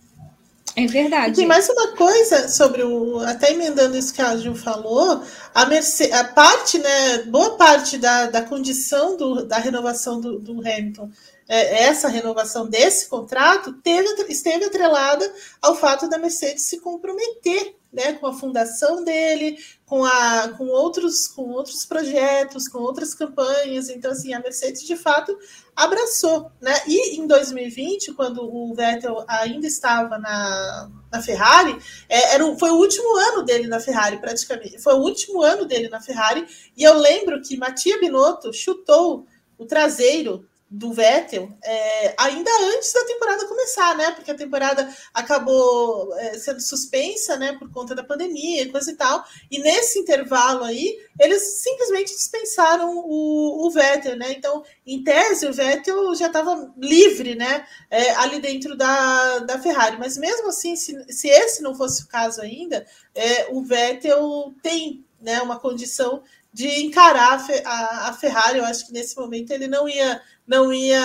É verdade. E tem mais uma coisa sobre o. Até emendando isso que a Gil falou, a, Mercedes, a parte, né? Boa parte da, da condição do, da renovação do, do Hamilton, é, essa renovação desse contrato, teve, esteve atrelada ao fato da Mercedes se comprometer né, com a fundação dele, com, a, com, outros, com outros projetos, com outras campanhas. Então, assim, a Mercedes de fato abraçou. Né? E em 2020, quando o Vettel ainda estava na, na Ferrari, é, era, foi o último ano dele na Ferrari, praticamente. Foi o último ano dele na Ferrari. E eu lembro que Matia Binotto chutou o traseiro do Vettel é, ainda antes da temporada começar, né? Porque a temporada acabou é, sendo suspensa, né? Por conta da pandemia e coisa e tal. E nesse intervalo aí, eles simplesmente dispensaram o, o Vettel, né? Então, em tese, o Vettel já estava livre, né? É, ali dentro da, da Ferrari. Mas mesmo assim, se, se esse não fosse o caso ainda, é, o Vettel tem né, uma condição de encarar a, a, Ferrari. Eu acho que nesse momento ele não ia não ia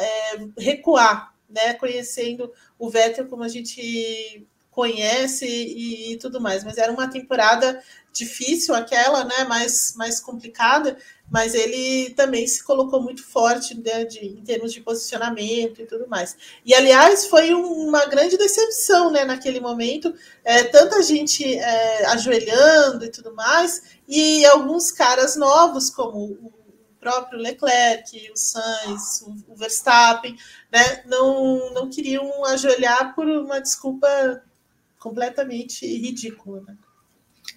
é, recuar, né? Conhecendo o Vettel como a gente conhece e, e, tudo mais. Mas era uma temporada difícil aquela, né? Mais, mais complicada, mas ele também se colocou muito forte né, de, em termos de posicionamento e tudo mais. E aliás, foi uma grande decepção, né? Naquele momento, é, tanta gente é, ajoelhando e tudo mais, e alguns caras novos, como o próprio Leclerc, o Sainz, o Verstappen, né, não, não queriam ajoelhar por uma desculpa completamente ridícula. Né?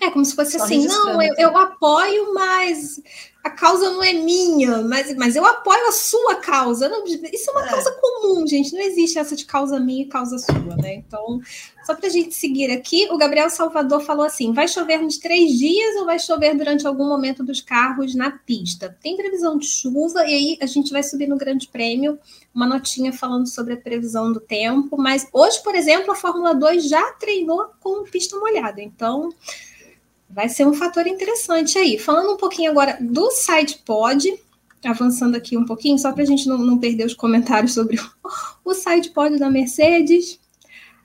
É como se fosse Só assim, não, eu, eu, apoio, mas a causa não é minha, mas, mas eu apoio a sua causa. Não, isso é uma é. causa comum, gente. Não existe essa de causa minha e causa sua, né? Então, só para a gente seguir aqui, o Gabriel Salvador falou assim: vai chover nos três dias ou vai chover durante algum momento dos carros na pista? Tem previsão de chuva, e aí a gente vai subir no Grande Prêmio uma notinha falando sobre a previsão do tempo. Mas hoje, por exemplo, a Fórmula 2 já treinou com pista molhada. Então vai ser um fator interessante aí. Falando um pouquinho agora do SidePod, avançando aqui um pouquinho, só para a gente não, não, perder os comentários sobre o, o SidePod da Mercedes.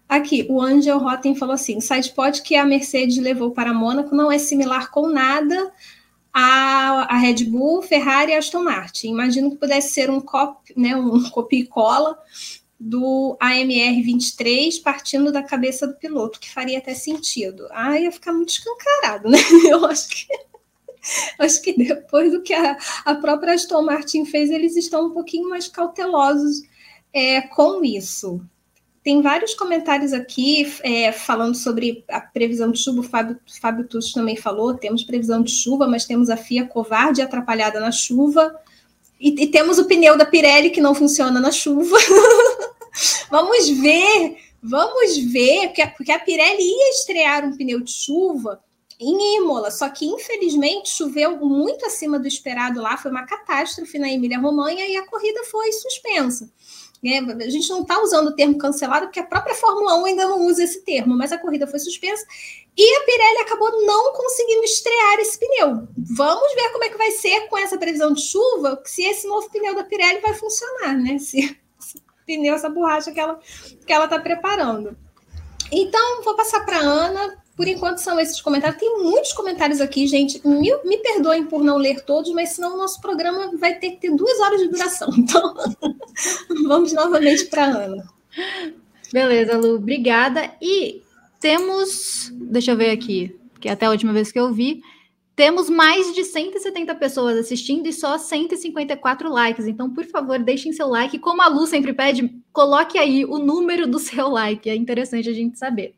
Aqui, o Angel Rotten falou assim: o SidePod que a Mercedes levou para Mônaco não é similar com nada a, a Red Bull, Ferrari e Aston Martin. Imagino que pudesse ser um copy, né, um copia e cola do AMR 23 partindo da cabeça do piloto, que faria até sentido. Ah, ia ficar muito escancarado, né? Eu acho que acho que depois do que a, a própria Aston Martin fez, eles estão um pouquinho mais cautelosos é, com isso. Tem vários comentários aqui é, falando sobre a previsão de chuva. O Fábio, Fábio Tucci também falou: temos previsão de chuva, mas temos a FIA covarde e atrapalhada na chuva. E, e, temos o pneu da Pirelli que não funciona na chuva. vamos ver, vamos ver, porque, porque a Pirelli ia estrear um pneu de chuva em Imola, só que infelizmente choveu muito acima do esperado lá, foi uma catástrofe na Emília-Romanha e a corrida foi suspensa. A gente não está usando o termo cancelado, porque a própria Fórmula 1 ainda não usa esse termo, mas a corrida foi suspensa e a Pirelli acabou não conseguindo estrear esse pneu. Vamos ver como é que vai ser com essa previsão de chuva, se esse novo pneu da Pirelli vai funcionar, né? Se pneu, essa borracha que ela que ela está preparando. Então, vou passar para Ana por enquanto são esses comentários. Tem muitos comentários aqui, gente. Me, me perdoem por não ler todos, mas senão o nosso programa vai ter que ter duas horas de duração. Então, vamos novamente para a Ana. Beleza, Lu, obrigada. E temos, deixa eu ver aqui, que até a última vez que eu vi, temos mais de 170 pessoas assistindo e só 154 likes. Então, por favor, deixem seu like. Como a Lu sempre pede, coloque aí o número do seu like. É interessante a gente saber.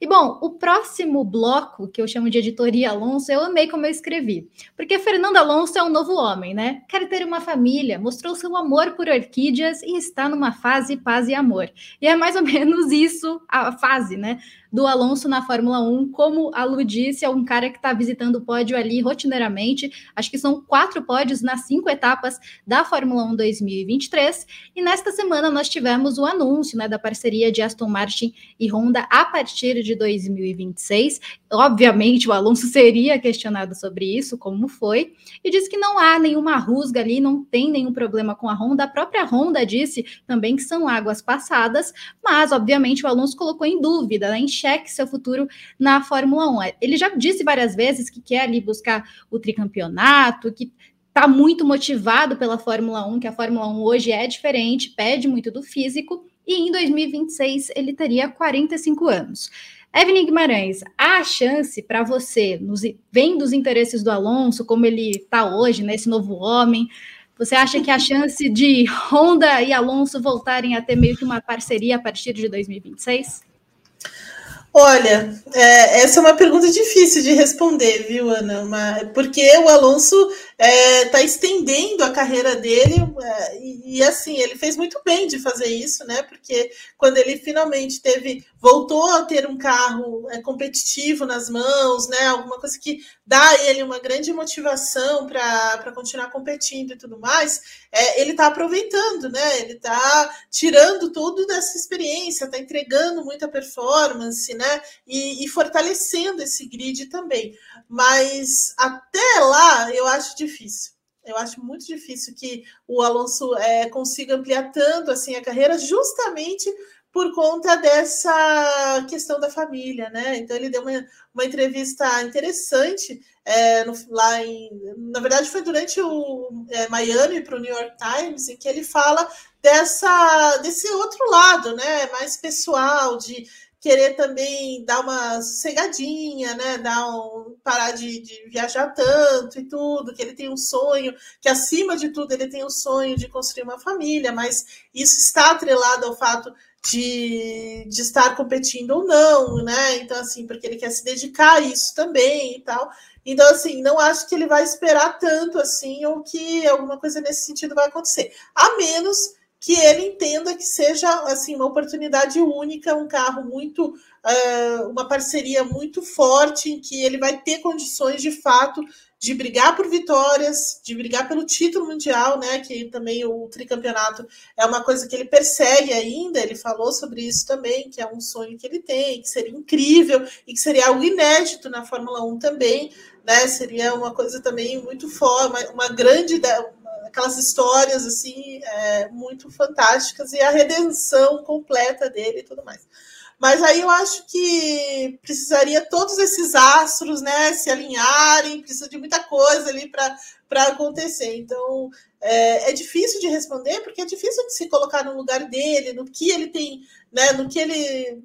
E bom, o próximo bloco, que eu chamo de editoria Alonso, eu amei como eu escrevi. Porque Fernando Alonso é um novo homem, né? Quer ter uma família, mostrou seu amor por orquídeas e está numa fase paz e amor. E é mais ou menos isso a fase, né? do Alonso na Fórmula 1. Como a Lu disse, é um cara que está visitando o pódio ali rotineiramente. Acho que são quatro pódios nas cinco etapas da Fórmula 1 2023. E nesta semana nós tivemos o anúncio né, da parceria de Aston Martin e Honda a partir de 2026. Obviamente, o Alonso seria questionado sobre isso, como foi, e disse que não há nenhuma rusga ali, não tem nenhum problema com a Honda. A própria Honda disse também que são águas passadas, mas, obviamente, o Alonso colocou em dúvida, né, em xeque seu futuro na Fórmula 1. Ele já disse várias vezes que quer ali buscar o tricampeonato, que está muito motivado pela Fórmula 1, que a Fórmula 1 hoje é diferente, pede muito do físico, e em 2026 ele teria 45 anos. Evelyn Guimarães, há chance para você, nos, vendo os interesses do Alonso, como ele está hoje, né, novo homem, você acha que a chance de Honda e Alonso voltarem a ter meio que uma parceria a partir de 2026? Olha, é, essa é uma pergunta difícil de responder, viu, Ana? Porque o Alonso está é, tá estendendo a carreira dele é, e, e, assim ele fez muito bem de fazer isso, né? Porque quando ele finalmente teve voltou a ter um carro é, competitivo nas mãos, né? Alguma coisa que dá a ele uma grande motivação para continuar competindo e tudo mais, é, ele está aproveitando, né? Ele está tirando tudo dessa experiência, está entregando muita performance, né? E, e fortalecendo esse grid também. Mas até lá eu acho difícil. Eu acho muito difícil que o Alonso é, consiga ampliar tanto assim a carreira, justamente por conta dessa questão da família, né? Então ele deu uma, uma entrevista interessante é, no, lá em, na verdade foi durante o é, Miami para o New York Times em que ele fala dessa desse outro lado, né? Mais pessoal de querer também dar uma sossegadinha, né? Dar um, parar de, de, viajar tanto e tudo, que ele tem um sonho, que acima de tudo ele tem um sonho de construir uma família, mas isso está atrelado ao fato de, de estar competindo ou não, né? Então, assim, porque ele quer se dedicar a isso também e tal. Então, assim, não acho que ele vai esperar tanto assim, ou que alguma coisa nesse sentido vai acontecer. A menos que ele entenda que seja assim uma oportunidade única, um carro muito, uh, uma parceria muito forte, em que ele vai ter condições de fato de brigar por vitórias, de brigar pelo título mundial, né? Que também o tricampeonato é uma coisa que ele persegue ainda. Ele falou sobre isso também, que é um sonho que ele tem, que seria incrível e que seria algo inédito na Fórmula 1 também, né? Seria uma coisa também muito forte, uma, uma grande aquelas histórias assim é, muito fantásticas e a redenção completa dele e tudo mais. Mas aí eu acho que precisaria todos esses astros, né, se alinharem, precisa de muita coisa ali para acontecer. Então é, é, difícil de responder, porque é difícil de se colocar no lugar dele, no que ele tem, né, no que ele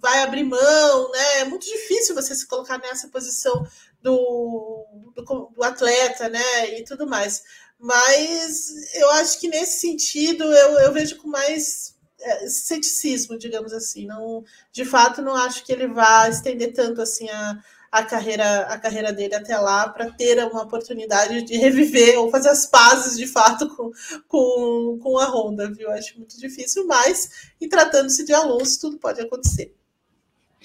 vai abrir mão, né? É muito difícil você se colocar nessa posição do, do, do atleta, né, e tudo mais. Mas eu acho que nesse sentido eu, eu vejo com mais é, ceticismo, digamos assim. Não, de fato, não acho que ele vá estender tanto assim a, a carreira a carreira dele até lá para ter uma oportunidade de reviver ou fazer as pazes de fato com, com, com a Honda, viu? Acho muito difícil, mas e tratando-se de Alonso, tudo pode acontecer.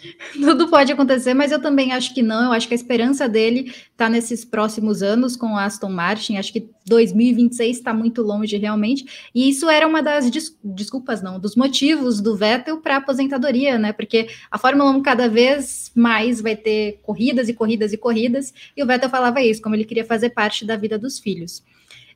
Tudo pode acontecer, mas eu também acho que não. Eu acho que a esperança dele está nesses próximos anos com a Aston Martin. Acho que 2026 está muito longe realmente. E isso era uma das des desculpas, não, dos motivos do Vettel para aposentadoria, né? Porque a Fórmula 1 cada vez mais vai ter corridas e corridas e corridas. E o Vettel falava isso, como ele queria fazer parte da vida dos filhos.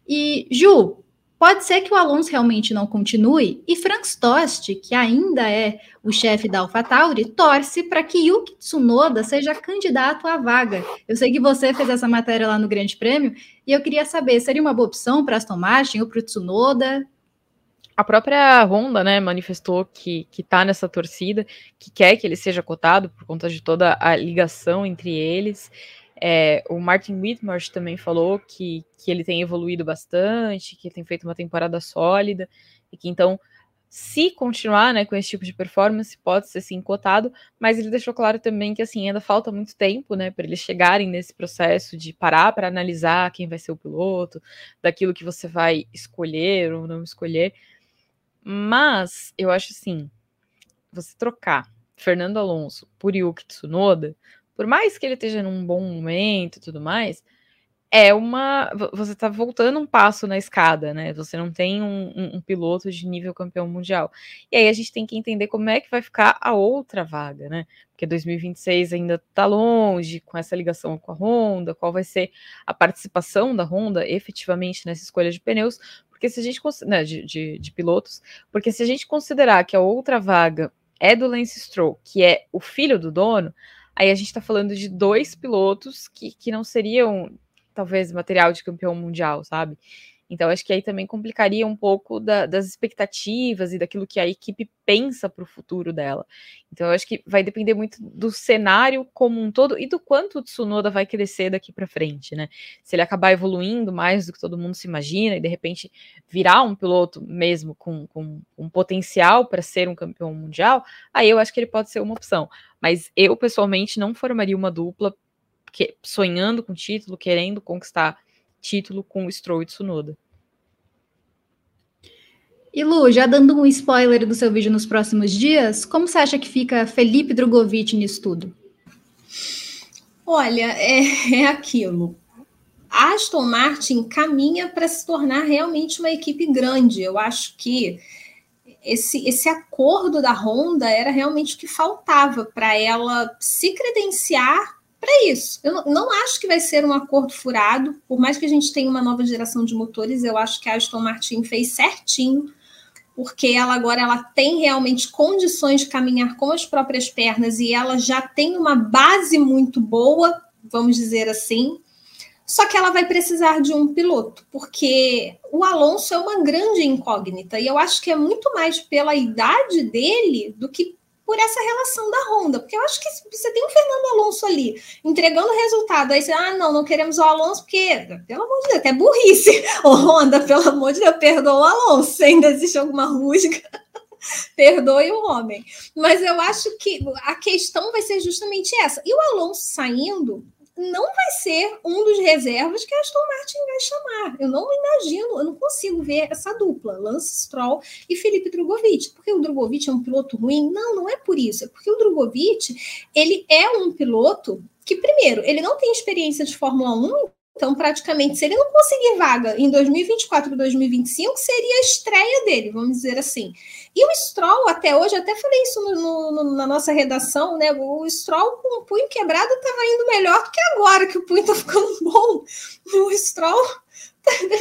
E Ju, Pode ser que o Alonso realmente não continue e Frank Stost, que ainda é o chefe da AlphaTauri, torce para que Yuki Tsunoda seja candidato à vaga. Eu sei que você fez essa matéria lá no Grande Prêmio e eu queria saber, seria uma boa opção para Aston Martin ou para o Tsunoda? A própria Honda, né, manifestou que está nessa torcida, que quer que ele seja cotado por conta de toda a ligação entre eles. É, o Martin Whitmarsh também falou que, que ele tem evoluído bastante, que tem feito uma temporada sólida, e que então se continuar né, com esse tipo de performance, pode ser sim cotado, mas ele deixou claro também que assim ainda falta muito tempo né, para eles chegarem nesse processo de parar para analisar quem vai ser o piloto, daquilo que você vai escolher ou não escolher. Mas eu acho assim, você trocar Fernando Alonso por Yuki Tsunoda, por mais que ele esteja num bom momento e tudo mais, é uma. Você está voltando um passo na escada, né? Você não tem um, um, um, piloto de nível campeão mundial. E aí a gente tem que entender como é que vai ficar a outra vaga, né? Porque 2026 ainda está longe, com essa ligação com a Honda, qual vai ser a participação da Honda efetivamente nessa escolha de pneus, porque se a gente né, de, de, de pilotos, porque se a gente considerar que a outra vaga é do Lance Stroll, que é o filho do dono, aí a gente está falando de dois pilotos que, que não seriam talvez material de campeão mundial, sabe? Então, acho que aí também complicaria um pouco da, das expectativas e daquilo que a equipe pensa para o futuro dela. Então, acho que vai depender muito do cenário como um todo e do quanto o Tsunoda vai crescer daqui para frente, né? Se ele acabar evoluindo mais do que todo mundo se imagina e de repente virar um piloto mesmo com, com um potencial para ser um campeão mundial, aí eu acho que ele pode ser uma opção. Mas eu, pessoalmente, não formaria uma dupla que, sonhando com título, querendo conquistar título com o Stroll e Tsunoda. E Lu, já dando um spoiler do seu vídeo nos próximos dias, como você acha que fica Felipe Drogovic nisso tudo? Olha, é, é aquilo. A Aston Martin caminha para se tornar realmente uma equipe grande. Eu acho que esse, esse acordo da Honda era realmente o que faltava para ela se credenciar para isso. Eu não, acho que vai ser um acordo furado, por mais que a gente tenha uma nova geração de motores, eu acho que a Aston Martin fez certinho, porque ela agora ela tem realmente condições de caminhar com as próprias pernas e ela já tem uma base muito boa, vamos dizer assim. Só que ela vai precisar de um piloto, porque o Alonso é uma grande incógnita e eu acho que é muito mais pela idade dele do que por essa relação da Honda, porque eu acho que você tem o Fernando Alonso ali entregando resultado, aí você, ah, não, não queremos o Alonso, porque, pelo amor de Deus, até burrice. Ô, Honda, pelo amor de Deus, perdoa o Alonso, ainda existe alguma rusga. Perdoe o homem. Mas eu acho que a questão vai ser justamente essa. E o Alonso saindo, não vai ser um dos reservas que a Aston Martin vai chamar. Eu não imagino, eu não consigo ver essa dupla, Lance Stroll e Felipe Drogovic. Porque o Drogovic é um piloto ruim? Não, não é por isso. É porque o Drogovic, ele é um piloto que, primeiro, ele não tem experiência de Fórmula 1, então, praticamente, se ele não conseguir vaga em 2024 2025, seria a estreia dele, vamos dizer assim. E o Stroll, até hoje, até falei isso no, no, na nossa redação, né? O Stroll com o punho quebrado estava indo melhor do que agora, que o punho está ficando bom. O Stroll.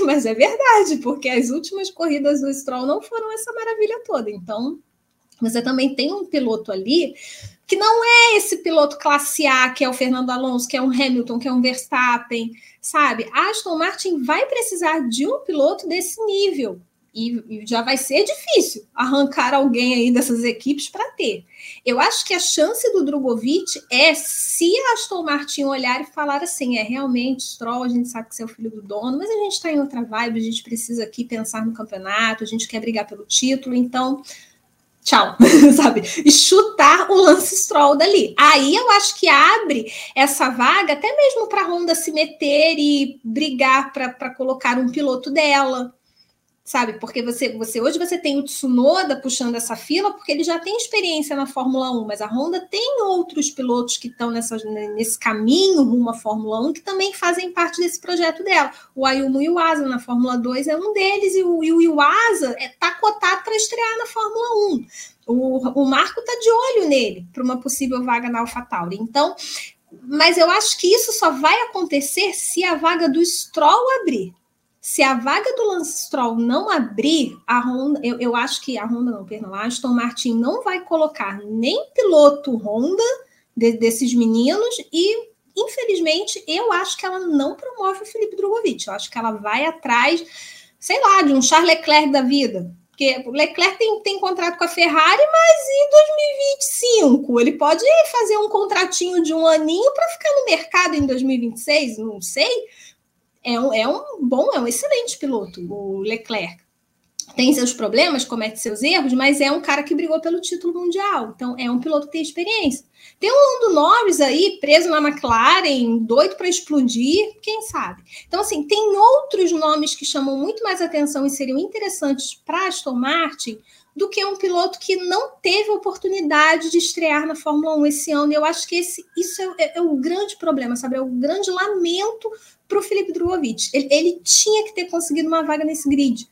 Mas é verdade, porque as últimas corridas do Stroll não foram essa maravilha toda. Então, você também tem um piloto ali que não é esse piloto classe A, que é o Fernando Alonso, que é um Hamilton, que é um Verstappen, sabe? A Aston Martin vai precisar de um piloto desse nível. E, já vai ser difícil arrancar alguém aí dessas equipes para ter. Eu acho que a chance do Drogovic é se a Aston Martin olhar e falar assim: é realmente Stroll, a gente sabe que você é o filho do dono, mas a gente está em outra vibe, a gente precisa aqui pensar no campeonato, a gente quer brigar pelo título, então tchau, sabe? E chutar o Lance Stroll dali. Aí eu acho que abre essa vaga até mesmo para a Honda se meter e brigar para colocar um piloto dela sabe? Porque você, você hoje você tem o Tsunoda puxando essa fila porque ele já tem experiência na Fórmula 1, mas a Honda tem outros pilotos que estão nessa, nesse caminho rumo à Fórmula 1 que também fazem parte desse projeto dela. O Ayumu Iwasa na Fórmula 2 é um deles e o, e o Iwasa está é, tá cotado para estrear na Fórmula 1. O, o Marco está de olho nele para uma possível vaga na AlphaTauri. Então, mas eu acho que isso só vai acontecer se a vaga do Stroll abrir. Se a vaga do Lance Stroll não abrir, a Honda, eu, eu acho que a Honda não, perdão, a Aston Martin não vai colocar nem piloto Honda de, desses meninos e infelizmente eu acho que ela não promove o Felipe Drogovic. Eu acho que ela vai atrás, sei lá, de um Charles Leclerc da vida. Porque o Leclerc tem, tem contrato com a Ferrari, mas em 2025 ele pode fazer um contratinho de um aninho para ficar no mercado em 2026, não sei é um, é um bom, é um excelente piloto, o Leclerc. tem seus problemas, comete seus erros, mas é um cara que brigou pelo título mundial. Então, é um piloto que tem experiência. Tem um Lando Norris aí, preso na McLaren, doido para explodir, quem sabe? Então, assim, tem outros nomes que chamam muito mais atenção e seriam interessantes para Aston Martin do que um piloto que não teve oportunidade de estrear na Fórmula 1 esse ano. E eu acho que esse, isso é, é, é o grande problema, sabe? É o grande lamento para o Felipe Drogovic. Ele, ele tinha que ter conseguido uma vaga nesse grid.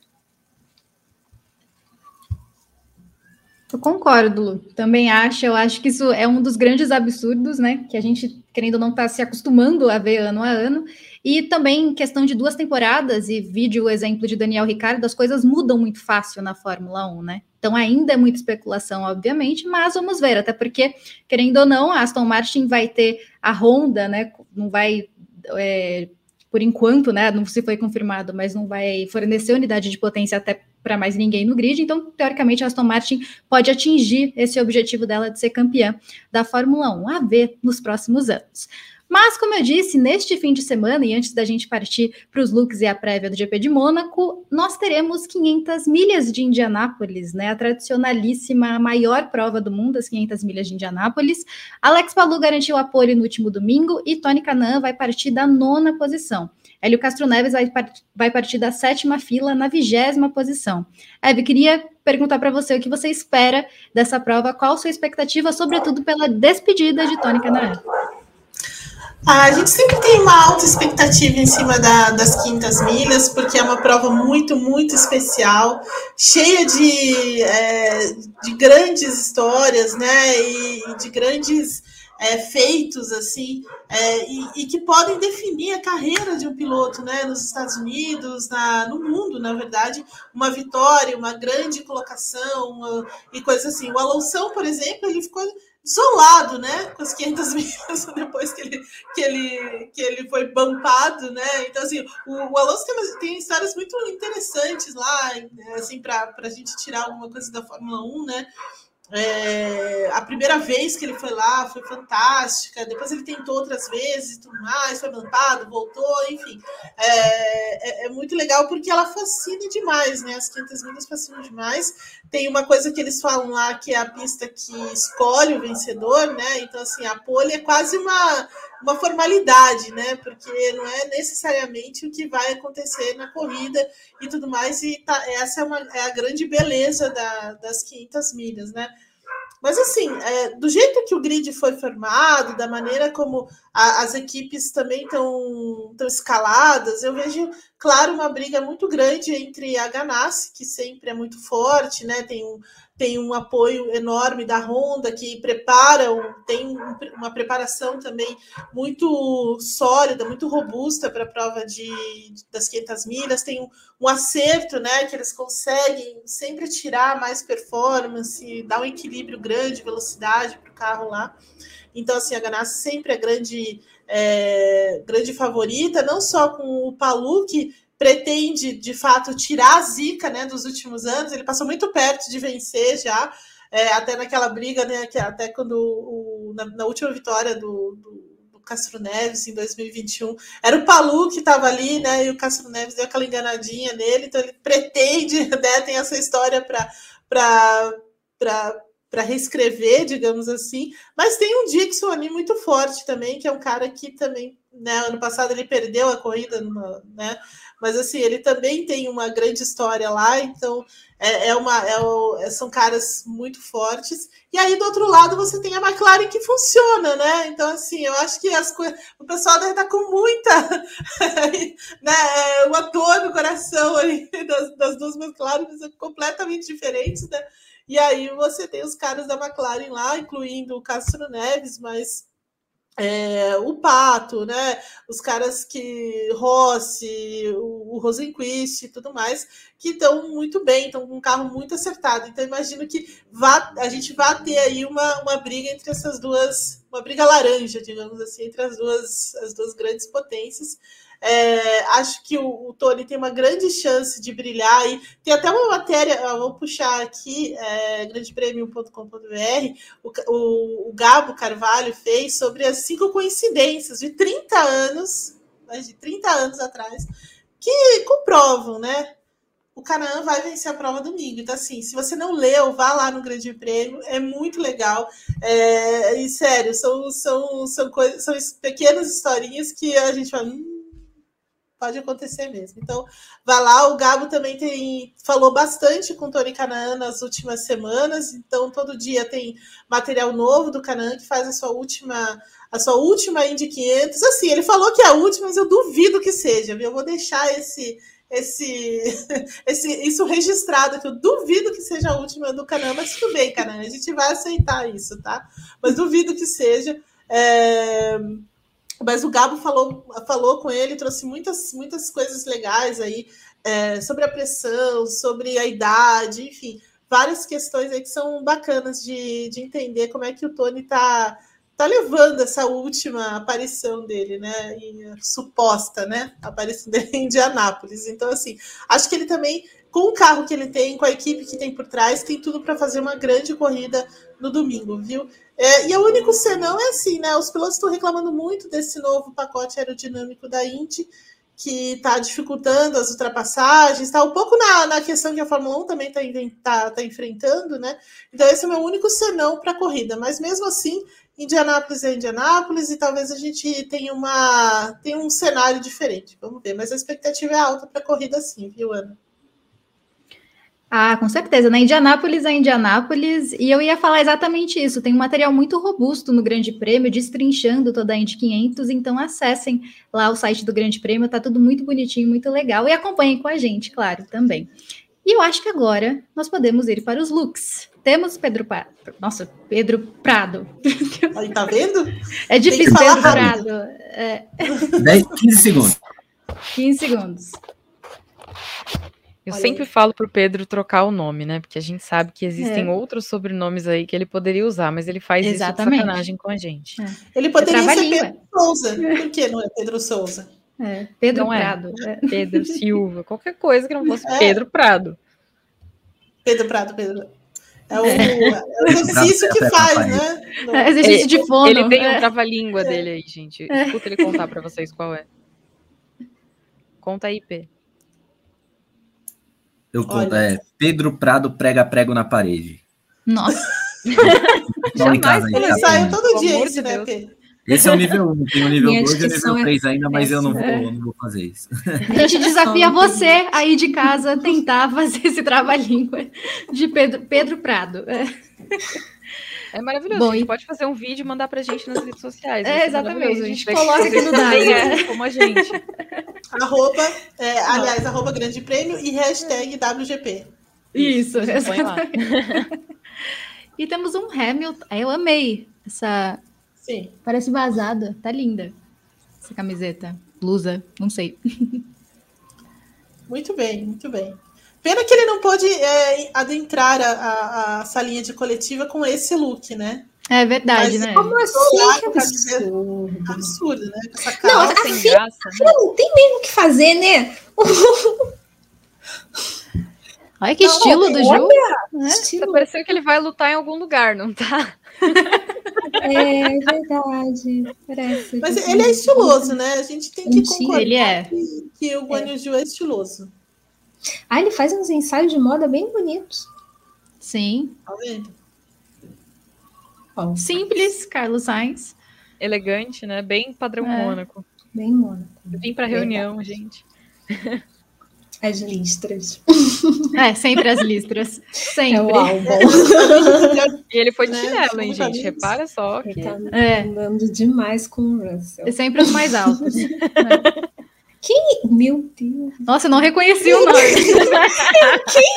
Eu concordo, Lu. Também acho. Eu acho que isso é um dos grandes absurdos, né? Que a gente, querendo ou não, está se acostumando a ver ano a ano. E também, questão de duas temporadas, e vídeo o exemplo de Daniel Ricardo, as coisas mudam muito fácil na Fórmula 1, né? Então ainda é muita especulação, obviamente, mas vamos ver, até porque, querendo ou não, a Aston Martin vai ter a Honda, né? Não vai. É, por enquanto, né? Não se foi confirmado, mas não vai fornecer unidade de potência até para mais ninguém no grid. Então, teoricamente, a Aston Martin pode atingir esse objetivo dela de ser campeã da Fórmula 1, a ver nos próximos anos. Mas, como eu disse, neste fim de semana, e antes da gente partir para os looks e a prévia do GP de Mônaco, nós teremos 500 milhas de Indianápolis, né? A tradicionalíssima maior prova do mundo, as 500 milhas de Indianápolis. Alex Palu garantiu apoio no último domingo e Tony Canan vai partir da nona posição. Hélio Castro Neves vai, vai partir da sétima fila na vigésima posição. Eve, queria perguntar para você o que você espera dessa prova, qual sua expectativa, sobretudo pela despedida de Tony Canan. A gente sempre tem uma alta expectativa em cima da, das quintas milhas, porque é uma prova muito, muito especial, cheia de, é, de grandes histórias, né? E, de grandes é, feitos, assim, é, e, e, que podem definir a carreira de um piloto, né? Nos Estados Unidos, na, no mundo, na verdade, uma vitória, uma grande colocação uma, e coisas assim. O Alonso, por exemplo, ele ficou isolado, né, com as 500 milhas depois que ele, que ele, que ele foi bampado, né? Então, assim, o, o Alonso tem, tem histórias muito interessantes lá, assim, para a gente tirar alguma coisa da Fórmula 1, né? É, a primeira vez que ele foi lá foi fantástica, depois ele tentou outras vezes tudo mais, foi mantado, voltou, enfim. É, é, é, muito legal porque ela fascina demais, né? As 500 milhas fascinam demais. Tem uma coisa que eles falam lá que é a pista que escolhe o vencedor, né? Então, assim, a pole é quase uma, uma formalidade, né? Porque não é necessariamente o que vai acontecer na corrida e tudo mais. E tá, essa é, uma, é a grande beleza da, das 500 milhas, né? Mas assim, é, do jeito que o grid foi formado, da maneira como a, as equipes também estão escaladas, eu vejo, claro, uma briga muito grande entre a Ganassi, que sempre é muito forte, né? Tem um, tem um apoio enorme da Honda, que prepara, tem uma preparação também muito sólida, muito robusta para a prova de, das 500 milhas, tem um, um, acerto, né, que eles conseguem sempre tirar mais performance, dar um equilíbrio grande, velocidade para o carro lá. Então, assim, a Ganassi sempre é grande, é, grande favorita, não só com o Palu, que pretende, de fato, tirar a zica né, dos últimos anos. Ele passou muito perto de vencer já, é, até naquela briga, né, que até quando o, na, na, última vitória do, do, do, Castro Neves em 2021, era o Palu que estava ali, né, e o Castro Neves deu aquela enganadinha nele, então ele pretende, né, tem essa história para para reescrever, digamos assim, mas tem um Dixon ali muito forte também, que é um cara que também, né, ano passado ele perdeu a corrida, numa, né, mas assim, ele também tem uma grande história lá, então é, é uma, é é, são caras muito fortes. E aí, do outro lado, você tem a McLaren que funciona, né? Então, assim, eu acho que as. O pessoal deve estar com muita. né, é, uma dor no coração ali das, das duas McLaren, completamente diferentes, né? E aí você tem os caras da McLaren lá, incluindo o Castro Neves, mas é, o Pato, né? Os caras que Rossi, o, o Rosenquist e tudo mais, que estão muito bem, estão com um carro muito acertado. Então, imagino que vá, a gente vai ter aí uma, uma briga entre essas duas, uma briga laranja, digamos assim, entre as duas, as duas grandes potências. É, acho que o, o, Tony tem uma grande chance de brilhar. E tem até uma matéria, vou puxar aqui, é, grandepremium.com.br, o, o, o, Gabo Carvalho fez sobre as cinco coincidências de 30 anos, mais de 30 anos atrás, que comprovam, né? o Canaã vai vencer a prova domingo. Então, assim, se você não leu, vá lá no Grande Prêmio, é muito legal. É, e sério, são, são, são, coisas, são pequenas historinhas que a gente fala. Hum, pode acontecer mesmo. Então, vá lá. O Gabo também tem falou bastante com o Tony Canaã nas últimas semanas. Então, todo dia tem material novo do Canaã que faz a sua última a sua última Indy 500. Assim, ele falou que é a última, mas eu duvido que seja. Viu? Eu vou deixar esse esse, esse, isso registrado, que eu duvido que seja a última do Canã, mas tudo bem, Canã, a gente vai aceitar isso, tá? Mas duvido que seja. É... Mas o Gabo falou, falou com ele, trouxe muitas, muitas coisas legais aí é, sobre a pressão, sobre a idade, enfim, várias questões aí que são bacanas de, de entender como é que o Tony está tá levando essa última aparição dele, né? E, suposta, né? Aparição dele em Indianápolis. Então, assim, acho que ele também, com o carro que ele tem, com a equipe que tem por trás, tem tudo para fazer uma grande corrida no domingo, viu? É, e o único senão é assim, né? Os pilotos estão reclamando muito desse novo pacote aerodinâmico da Indy, que está dificultando as ultrapassagens, está um pouco na, na questão que a Fórmula 1 também está tá, tá enfrentando, né? Então, esse é o meu único senão para a corrida, mas mesmo assim, Indianápolis é Indianápolis e talvez a gente tenha uma tenha um cenário diferente. Vamos ver, mas a expectativa é alta para a corrida sim, viu, Ana? Ah, com certeza. Na Indianápolis é Indianápolis, e eu ia falar exatamente isso. Tem um material muito robusto no Grande Prêmio, destrinchando toda a Indy 500, então acessem lá o site do Grande Prêmio, tá tudo muito bonitinho, muito legal, e acompanhem com a gente, claro, também. E eu acho que agora nós podemos ir para os looks. Temos Pedro Prado. Nossa, Pedro Prado. Aí, tá vendo? É difícil, Pedro rápido. Prado. É... 10, 15 segundos. 15 segundos. Eu Olha sempre aí. falo pro Pedro trocar o nome, né? Porque a gente sabe que existem é. outros sobrenomes aí que ele poderia usar, mas ele faz Exatamente. isso de sacanagem com a gente. É. Ele poderia ser Pedro Souza. Por que não é Pedro Souza? É, Pedro não é. Prado. É. Pedro Silva, qualquer coisa que não fosse é. Pedro Prado. Pedro Prado, Pedro. É o, é o exercício que faz, né? É exercício de fono. Ele tem um trava-língua dele aí, gente. Escuta ele contar para vocês qual é. Conta aí, P. Eu conto, é Pedro Prado prega prego na parede. Nossa. Jamais, em casa, ele sai todo dia isso, né, Pedro? Esse é o nível 1, tem o nível 2 e o nível 3 é ainda, mas eu não vou, é. não vou fazer isso. A gente desafia você aí de casa tentar fazer esse trava-língua de Pedro, Pedro Prado. É. É maravilhoso. Bom, a gente e... pode fazer um vídeo e mandar pra gente nas redes sociais. É, exatamente. A gente coloca aqui no Dai, é. como a gente. arroba, é, aliás, arroba grande prêmio e hashtag WGP. Isso, Isso E temos um Hamilton. Eu amei essa Sim. Parece vazada. Tá linda. Essa camiseta. Blusa, não sei. Muito bem, muito bem. Pena que ele não pôde é, adentrar a, a, a, salinha de coletiva com esse look, né? É verdade, Mas, né? Como assim? Que absurdo. absurdo, né? essa não, a filha, graça, a filha né? não tem mesmo o que fazer, né? Olha que não, estilo do Ju. Né? Estilo. Tá parecendo que ele vai lutar em algum lugar, não tá? É verdade. Parece. Mas ele é estiloso, né? A gente tem que concordar ele é. que, que o Guan Yu é estiloso. Ah, ele faz uns ensaios de moda bem bonitos. Sim. Tá vendo? Simples, Carlos Sainz. Elegante, né? Bem padrão é. Mônaco. Bem Mônaco. Eu vim pra reunião, gente. As listras. É, sempre as listras. Sempre. É o álbum. e ele foi de né? chinelo, hein, gente? Repara só. Que... Ele tá é. andando demais com o Russell. É sempre os mais altos. é. Quem? Meu Deus. Nossa, eu não reconheci o nome. Quem?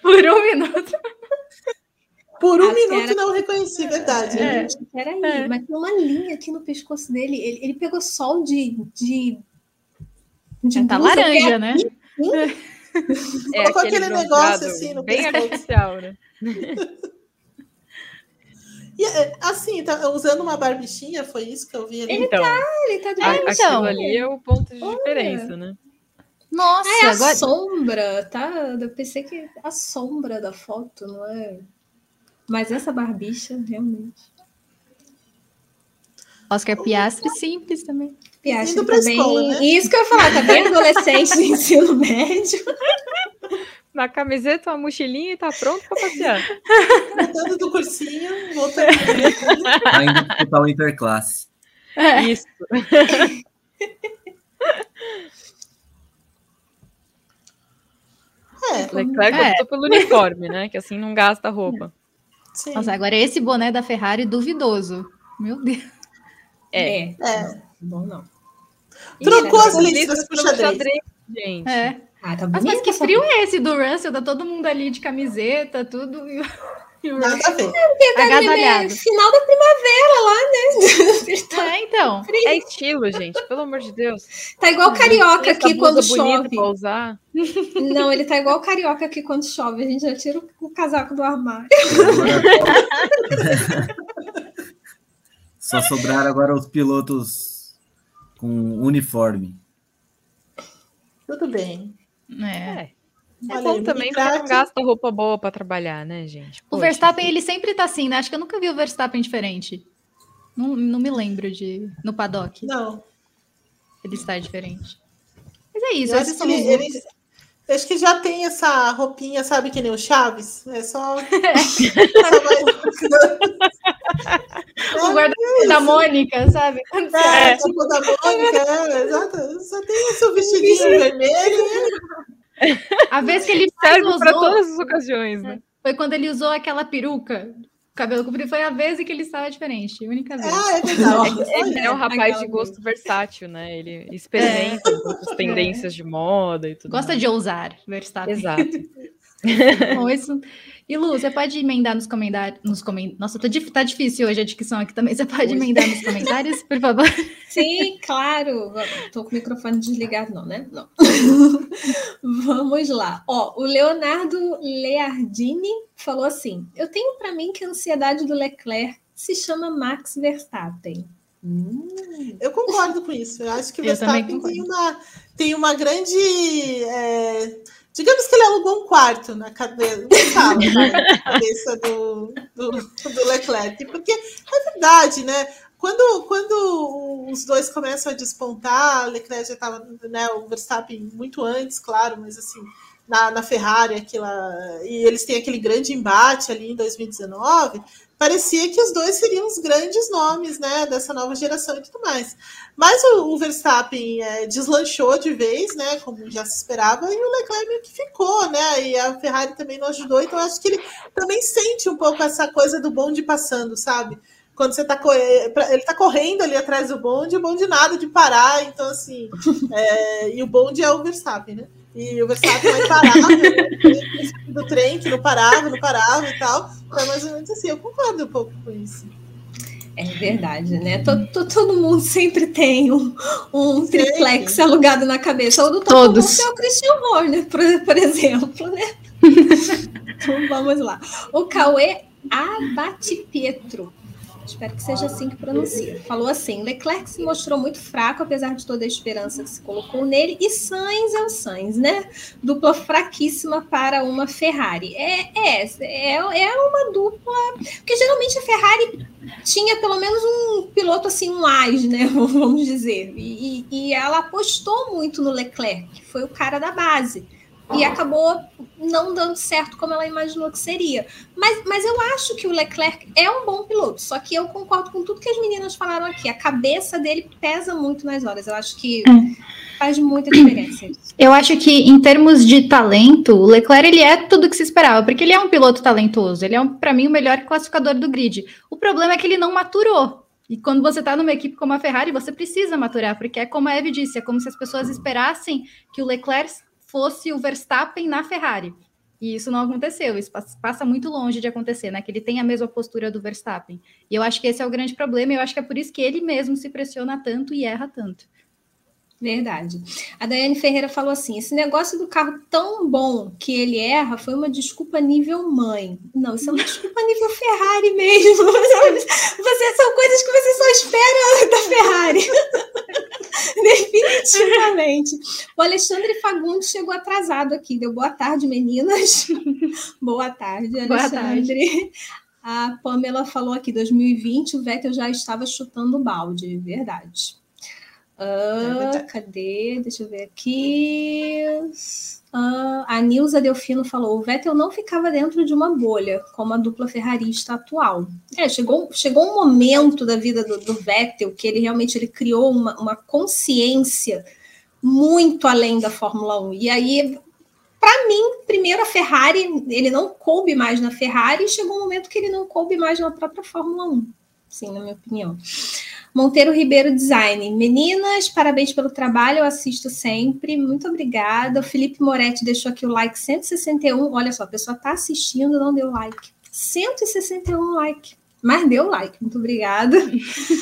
Por um minuto. Por um minuto era... não reconheci, verdade. É. Peraí, é. mas tem uma linha aqui no pescoço dele. Ele, ele pegou sol de, de de tá laranja, né? É Colocou aquele, aquele negócio assim no Bem artificial, né? E, é, assim, tá usando uma barbichinha, foi isso que eu vi ali? Ele então, tá, ele tá de a, Aquilo ali é o ponto de Olha. diferença, né? Nossa, é a agora... sombra, tá? Eu pensei que a sombra da foto, não é? Mas essa barbicha, realmente. Oscar Piastri, simples também. Piastri bem... Escola, né? Isso que eu ia falar, tá bem adolescente de ensino médio. Na camiseta, uma mochilinha e tá pronto para passear. Voltando do cursinho, voltando. Ainda disputar o interclasse. É. Isso. É, Leclerc é. optou pelo uniforme, né? Que assim não gasta roupa. Sim. Nossa, agora esse boné da Ferrari duvidoso. Meu Deus. É. é. é. Bom, não. Trocou as listas pro xadrez. Gente. É. Ah, tá Mas, mas que frio é esse do Russell? Tá todo mundo ali de camiseta, tudo. E o Nada a ver. É, agasalhado. Final da primavera lá, né? Tá é, então. Frio. É estilo, gente, pelo amor de Deus. Tá igual carioca aqui quando chove. Pra usar. Não, ele tá igual carioca aqui quando chove. A gente já tira o casaco do armário. Só sobraram agora os pilotos com uniforme. Tudo bem. É. É bom também porque não gasta roupa boa para trabalhar, né, gente? Poxa, o Verstappen, ele sempre tá assim, né? Acho que eu nunca vi o Verstappen diferente. Não, não me lembro de no paddock. Não. Ele está diferente. Mas é isso. Eu acho, que ele, ele, acho que já tem essa roupinha, sabe, que nem o Chaves. É só. o guarda da Mônica, sabe? É, é. tipo da Mônica, é, exato. Só tem esse vestidinho vermelho. A vez que ele serve usou... para todas as ocasiões, né? Foi quando ele usou aquela peruca cabelo comprido foi a vez em que ele estava diferente, a única vez. Ah, é verdade. ele é um rapaz de gosto vez. versátil, né? Ele experimenta é. as tendências de moda e tudo. Gosta mais. de ousar, Verstappen. Exato. Bom, isso, e Lu, você pode emendar nos comentários. Nos coment... Nossa, tá, tá difícil hoje a dicção aqui também. Você pode emendar nos comentários, por favor? Sim, claro. Tô com o microfone desligado, não, né? Não. Vamos lá. Ó, o Leonardo Leardini falou assim: Eu tenho para mim que a ansiedade do Leclerc se chama Max Verstappen. Hum. Eu concordo com isso. Eu acho que o Verstappen tem uma, tem uma grande. É Digamos que ele alugou um quarto na cabeça, sala, na cabeça do, do, do, Leclerc, porque é verdade, né? Quando, quando os dois começam a despontar, Leclerc já estava, né, o Verstappen muito antes, claro, mas assim, na, na Ferrari, aquela, e eles têm aquele grande embate ali em 2019, parecia que os dois seriam os grandes nomes né, dessa nova geração e tudo mais. Mas o, o Verstappen é, deslanchou de vez, né, como já se esperava, e o Leclerc meio que ficou, né? E a Ferrari também não ajudou, então acho que ele também sente um pouco essa coisa do bonde passando, sabe? Quando você tá ele tá correndo ali atrás do bonde, o bonde nada de parar, então assim, é, e o bonde é o Verstappen, né? E o Verstappen vai parar do trem, que não parava, não parava e tal. Então, mais ou menos assim, eu concordo um pouco com isso. É verdade, né? Todo, todo mundo sempre tem um, um triplex alugado na cabeça. Ou do todo Todos. mundo é o Christian Horner, por, por exemplo, né? então vamos lá. O Cauê Abate Pietro espero que seja assim que pronuncia. Falou assim: Leclerc se mostrou muito fraco, apesar de toda a esperança que se colocou nele, e Sainz é o Sainz, né? Dupla fraquíssima para uma Ferrari. É, é, é, é uma dupla. Porque geralmente a Ferrari tinha pelo menos um piloto assim, um as, né? Vamos dizer. E, e ela apostou muito no Leclerc, que foi o cara da base e acabou não dando certo como ela imaginou que seria. Mas, mas eu acho que o Leclerc é um bom piloto, só que eu concordo com tudo que as meninas falaram aqui. A cabeça dele pesa muito nas horas. Eu acho que é. faz muita diferença. Eu acho que em termos de talento, o Leclerc ele é tudo que se esperava, porque ele é um piloto talentoso. Ele é, um, para mim, o melhor classificador do grid. O problema é que ele não maturou. E quando você está numa equipe como a Ferrari, você precisa maturar, porque é como a Eve disse, é como se as pessoas esperassem que o Leclerc fosse o Verstappen na Ferrari. E isso não aconteceu, isso passa muito longe de acontecer, né? Que ele tem a mesma postura do Verstappen. E eu acho que esse é o grande problema, e eu acho que é por isso que ele mesmo se pressiona tanto e erra tanto. Verdade. A Daiane Ferreira falou assim: esse negócio do carro tão bom que ele erra foi uma desculpa nível mãe. Não, isso é uma desculpa nível Ferrari mesmo. Você, são coisas que você só espera da Ferrari. Definitivamente. O Alexandre Fagundes chegou atrasado aqui. Deu boa tarde, meninas. boa tarde, Alexandre. Boa tarde. A Pamela falou aqui: 2020, o Vettel já estava chutando balde. Verdade. Cadê? Deixa eu ver aqui. A Nilza Delfino falou: o Vettel não ficava dentro de uma bolha, como a dupla ferrarista atual. É, chegou, chegou um momento da vida do, do Vettel que ele realmente ele criou uma, uma consciência muito além da Fórmula 1. E aí, para mim, primeiro a Ferrari, ele não coube mais na Ferrari, e chegou um momento que ele não coube mais na própria Fórmula 1, sim, na minha opinião. Monteiro Ribeiro Design. Meninas, parabéns pelo trabalho, eu assisto sempre. Muito obrigada. O Felipe Moretti deixou aqui o like 161. Olha só, a pessoa está assistindo, não deu like. 161 like. Mas deu like, muito obrigada.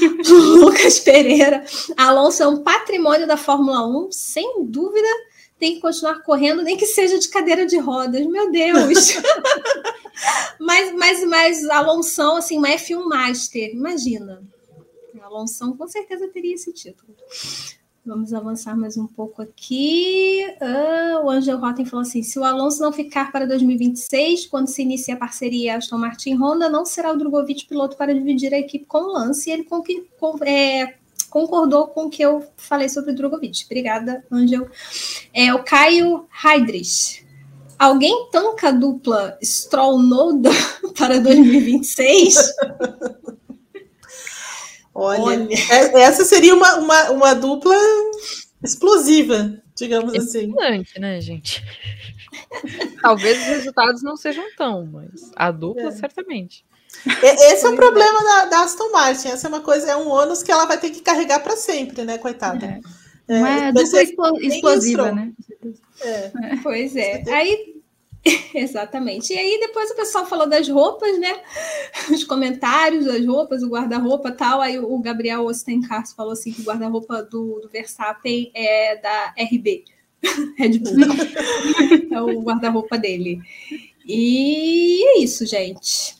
Lucas Pereira. Alonso é um patrimônio da Fórmula 1, sem dúvida. Tem que continuar correndo, nem que seja de cadeira de rodas. Meu Deus! mas, mas, mas Alonso, assim, uma F1 Master, imagina. Alonso com certeza teria esse título. Vamos avançar mais um pouco aqui. Uh, o Angel Rotten falou assim: se o Alonso não ficar para 2026, quando se inicia a parceria Aston Martin Honda, não será o Drogovic piloto para dividir a equipe com o Lance. E ele com, com, é, concordou com o que eu falei sobre o Drogovic. Obrigada, Angel. É, o Caio Heidrich. Alguém tanca a dupla Stroll-Noda para 2026? Olha, Olha. É, essa seria uma, uma, uma dupla explosiva, digamos assim. né, gente? Talvez os resultados não sejam tão, mas a dupla é. certamente. Esse é o problema da, da, Aston Martin. Essa é uma coisa, é um ônus que ela vai ter que carregar para sempre, né, coitada? É. É, uma dupla explosiva, né? É. Pois é. Aí Exatamente. E aí depois o pessoal falou das roupas, né? Os comentários das roupas, o guarda-roupa tal. Aí o Gabriel Ostenkars falou assim que o guarda-roupa do, do Verstappen é da RB, Red Bull. é o guarda-roupa dele. E é isso, gente.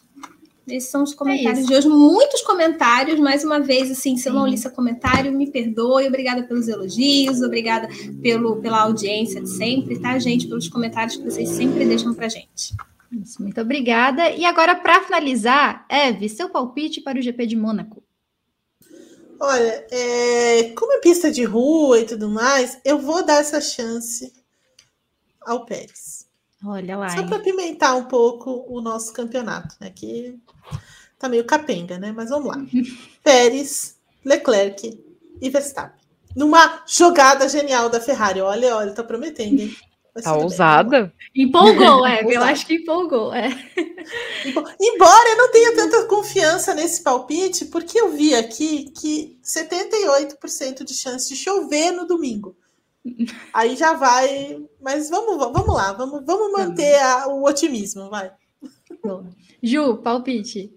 Esses são os comentários é de hoje. Muitos comentários, mais uma vez, assim, se eu não li seu comentário, me perdoe. Obrigada pelos elogios, obrigada pelo, pela audiência de sempre, tá, gente? Pelos comentários que vocês sempre deixam pra gente. Isso, muito obrigada. E agora, para finalizar, Eve, seu palpite para o GP de Mônaco. Olha, é, como é pista de rua e tudo mais, eu vou dar essa chance ao Pérez. Olha lá. Só para pimentar um pouco o nosso campeonato, né? Que tá meio capenga, né? Mas vamos lá. Pérez, Leclerc e Verstappen. Numa jogada genial da Ferrari. Olha, olha, tá prometendo, hein? tá ousada. Bem. Empolgou, é. eu acho que empolgou, é. Embora eu não tenha tanta confiança nesse palpite, porque eu vi aqui que 78% de chance de chover no domingo. Aí já vai. Mas vamos, vamos lá, vamos, vamos manter a, o otimismo, vai. Ju, palpite.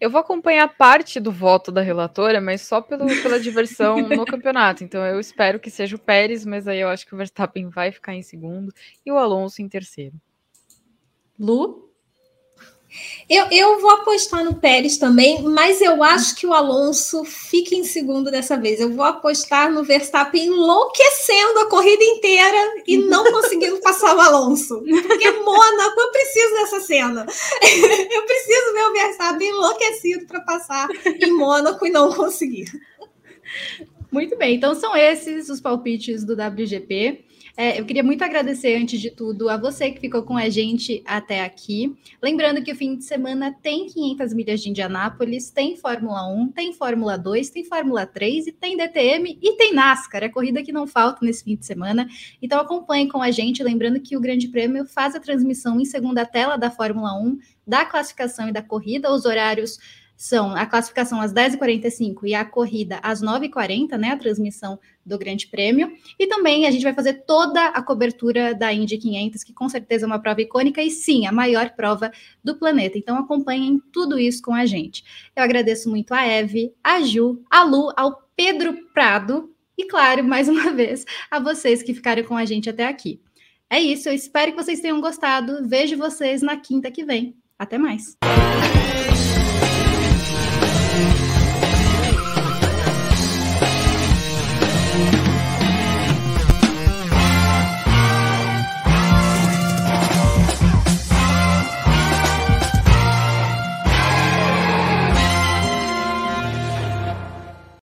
Eu vou acompanhar parte do voto da relatora, mas só pelo, pela diversão no campeonato. Então eu espero que seja o Pérez, mas aí eu acho que o Verstappen vai ficar em segundo e o Alonso em terceiro. Lu? Eu, eu vou apostar no Pérez também, mas eu acho que o Alonso fica em segundo dessa vez. Eu vou apostar no Verstappen enlouquecendo a corrida inteira e não conseguindo passar o Alonso. Porque Mônaco, eu preciso dessa cena. Eu preciso ver o Verstappen enlouquecido para passar em Mônaco e não conseguir. Muito bem, então são esses os palpites do WGP. É, eu queria muito agradecer, antes de tudo, a você que ficou com a gente até aqui. Lembrando que o fim de semana tem 500 milhas de Indianápolis, tem Fórmula 1, tem Fórmula 2, tem Fórmula 3 e tem DTM e tem NASCAR. É corrida que não falta nesse fim de semana. Então acompanhe com a gente. Lembrando que o Grande Prêmio faz a transmissão em segunda tela da Fórmula 1, da classificação e da corrida. Os horários são a classificação às 10h45 e a corrida às 9h40, né? A transmissão do Grande Prêmio. E também a gente vai fazer toda a cobertura da Indy 500, que com certeza é uma prova icônica e sim, a maior prova do planeta. Então acompanhem tudo isso com a gente. Eu agradeço muito a Eve, a Ju, a Lu, ao Pedro Prado e, claro, mais uma vez, a vocês que ficaram com a gente até aqui. É isso, eu espero que vocês tenham gostado. Vejo vocês na quinta que vem. Até mais.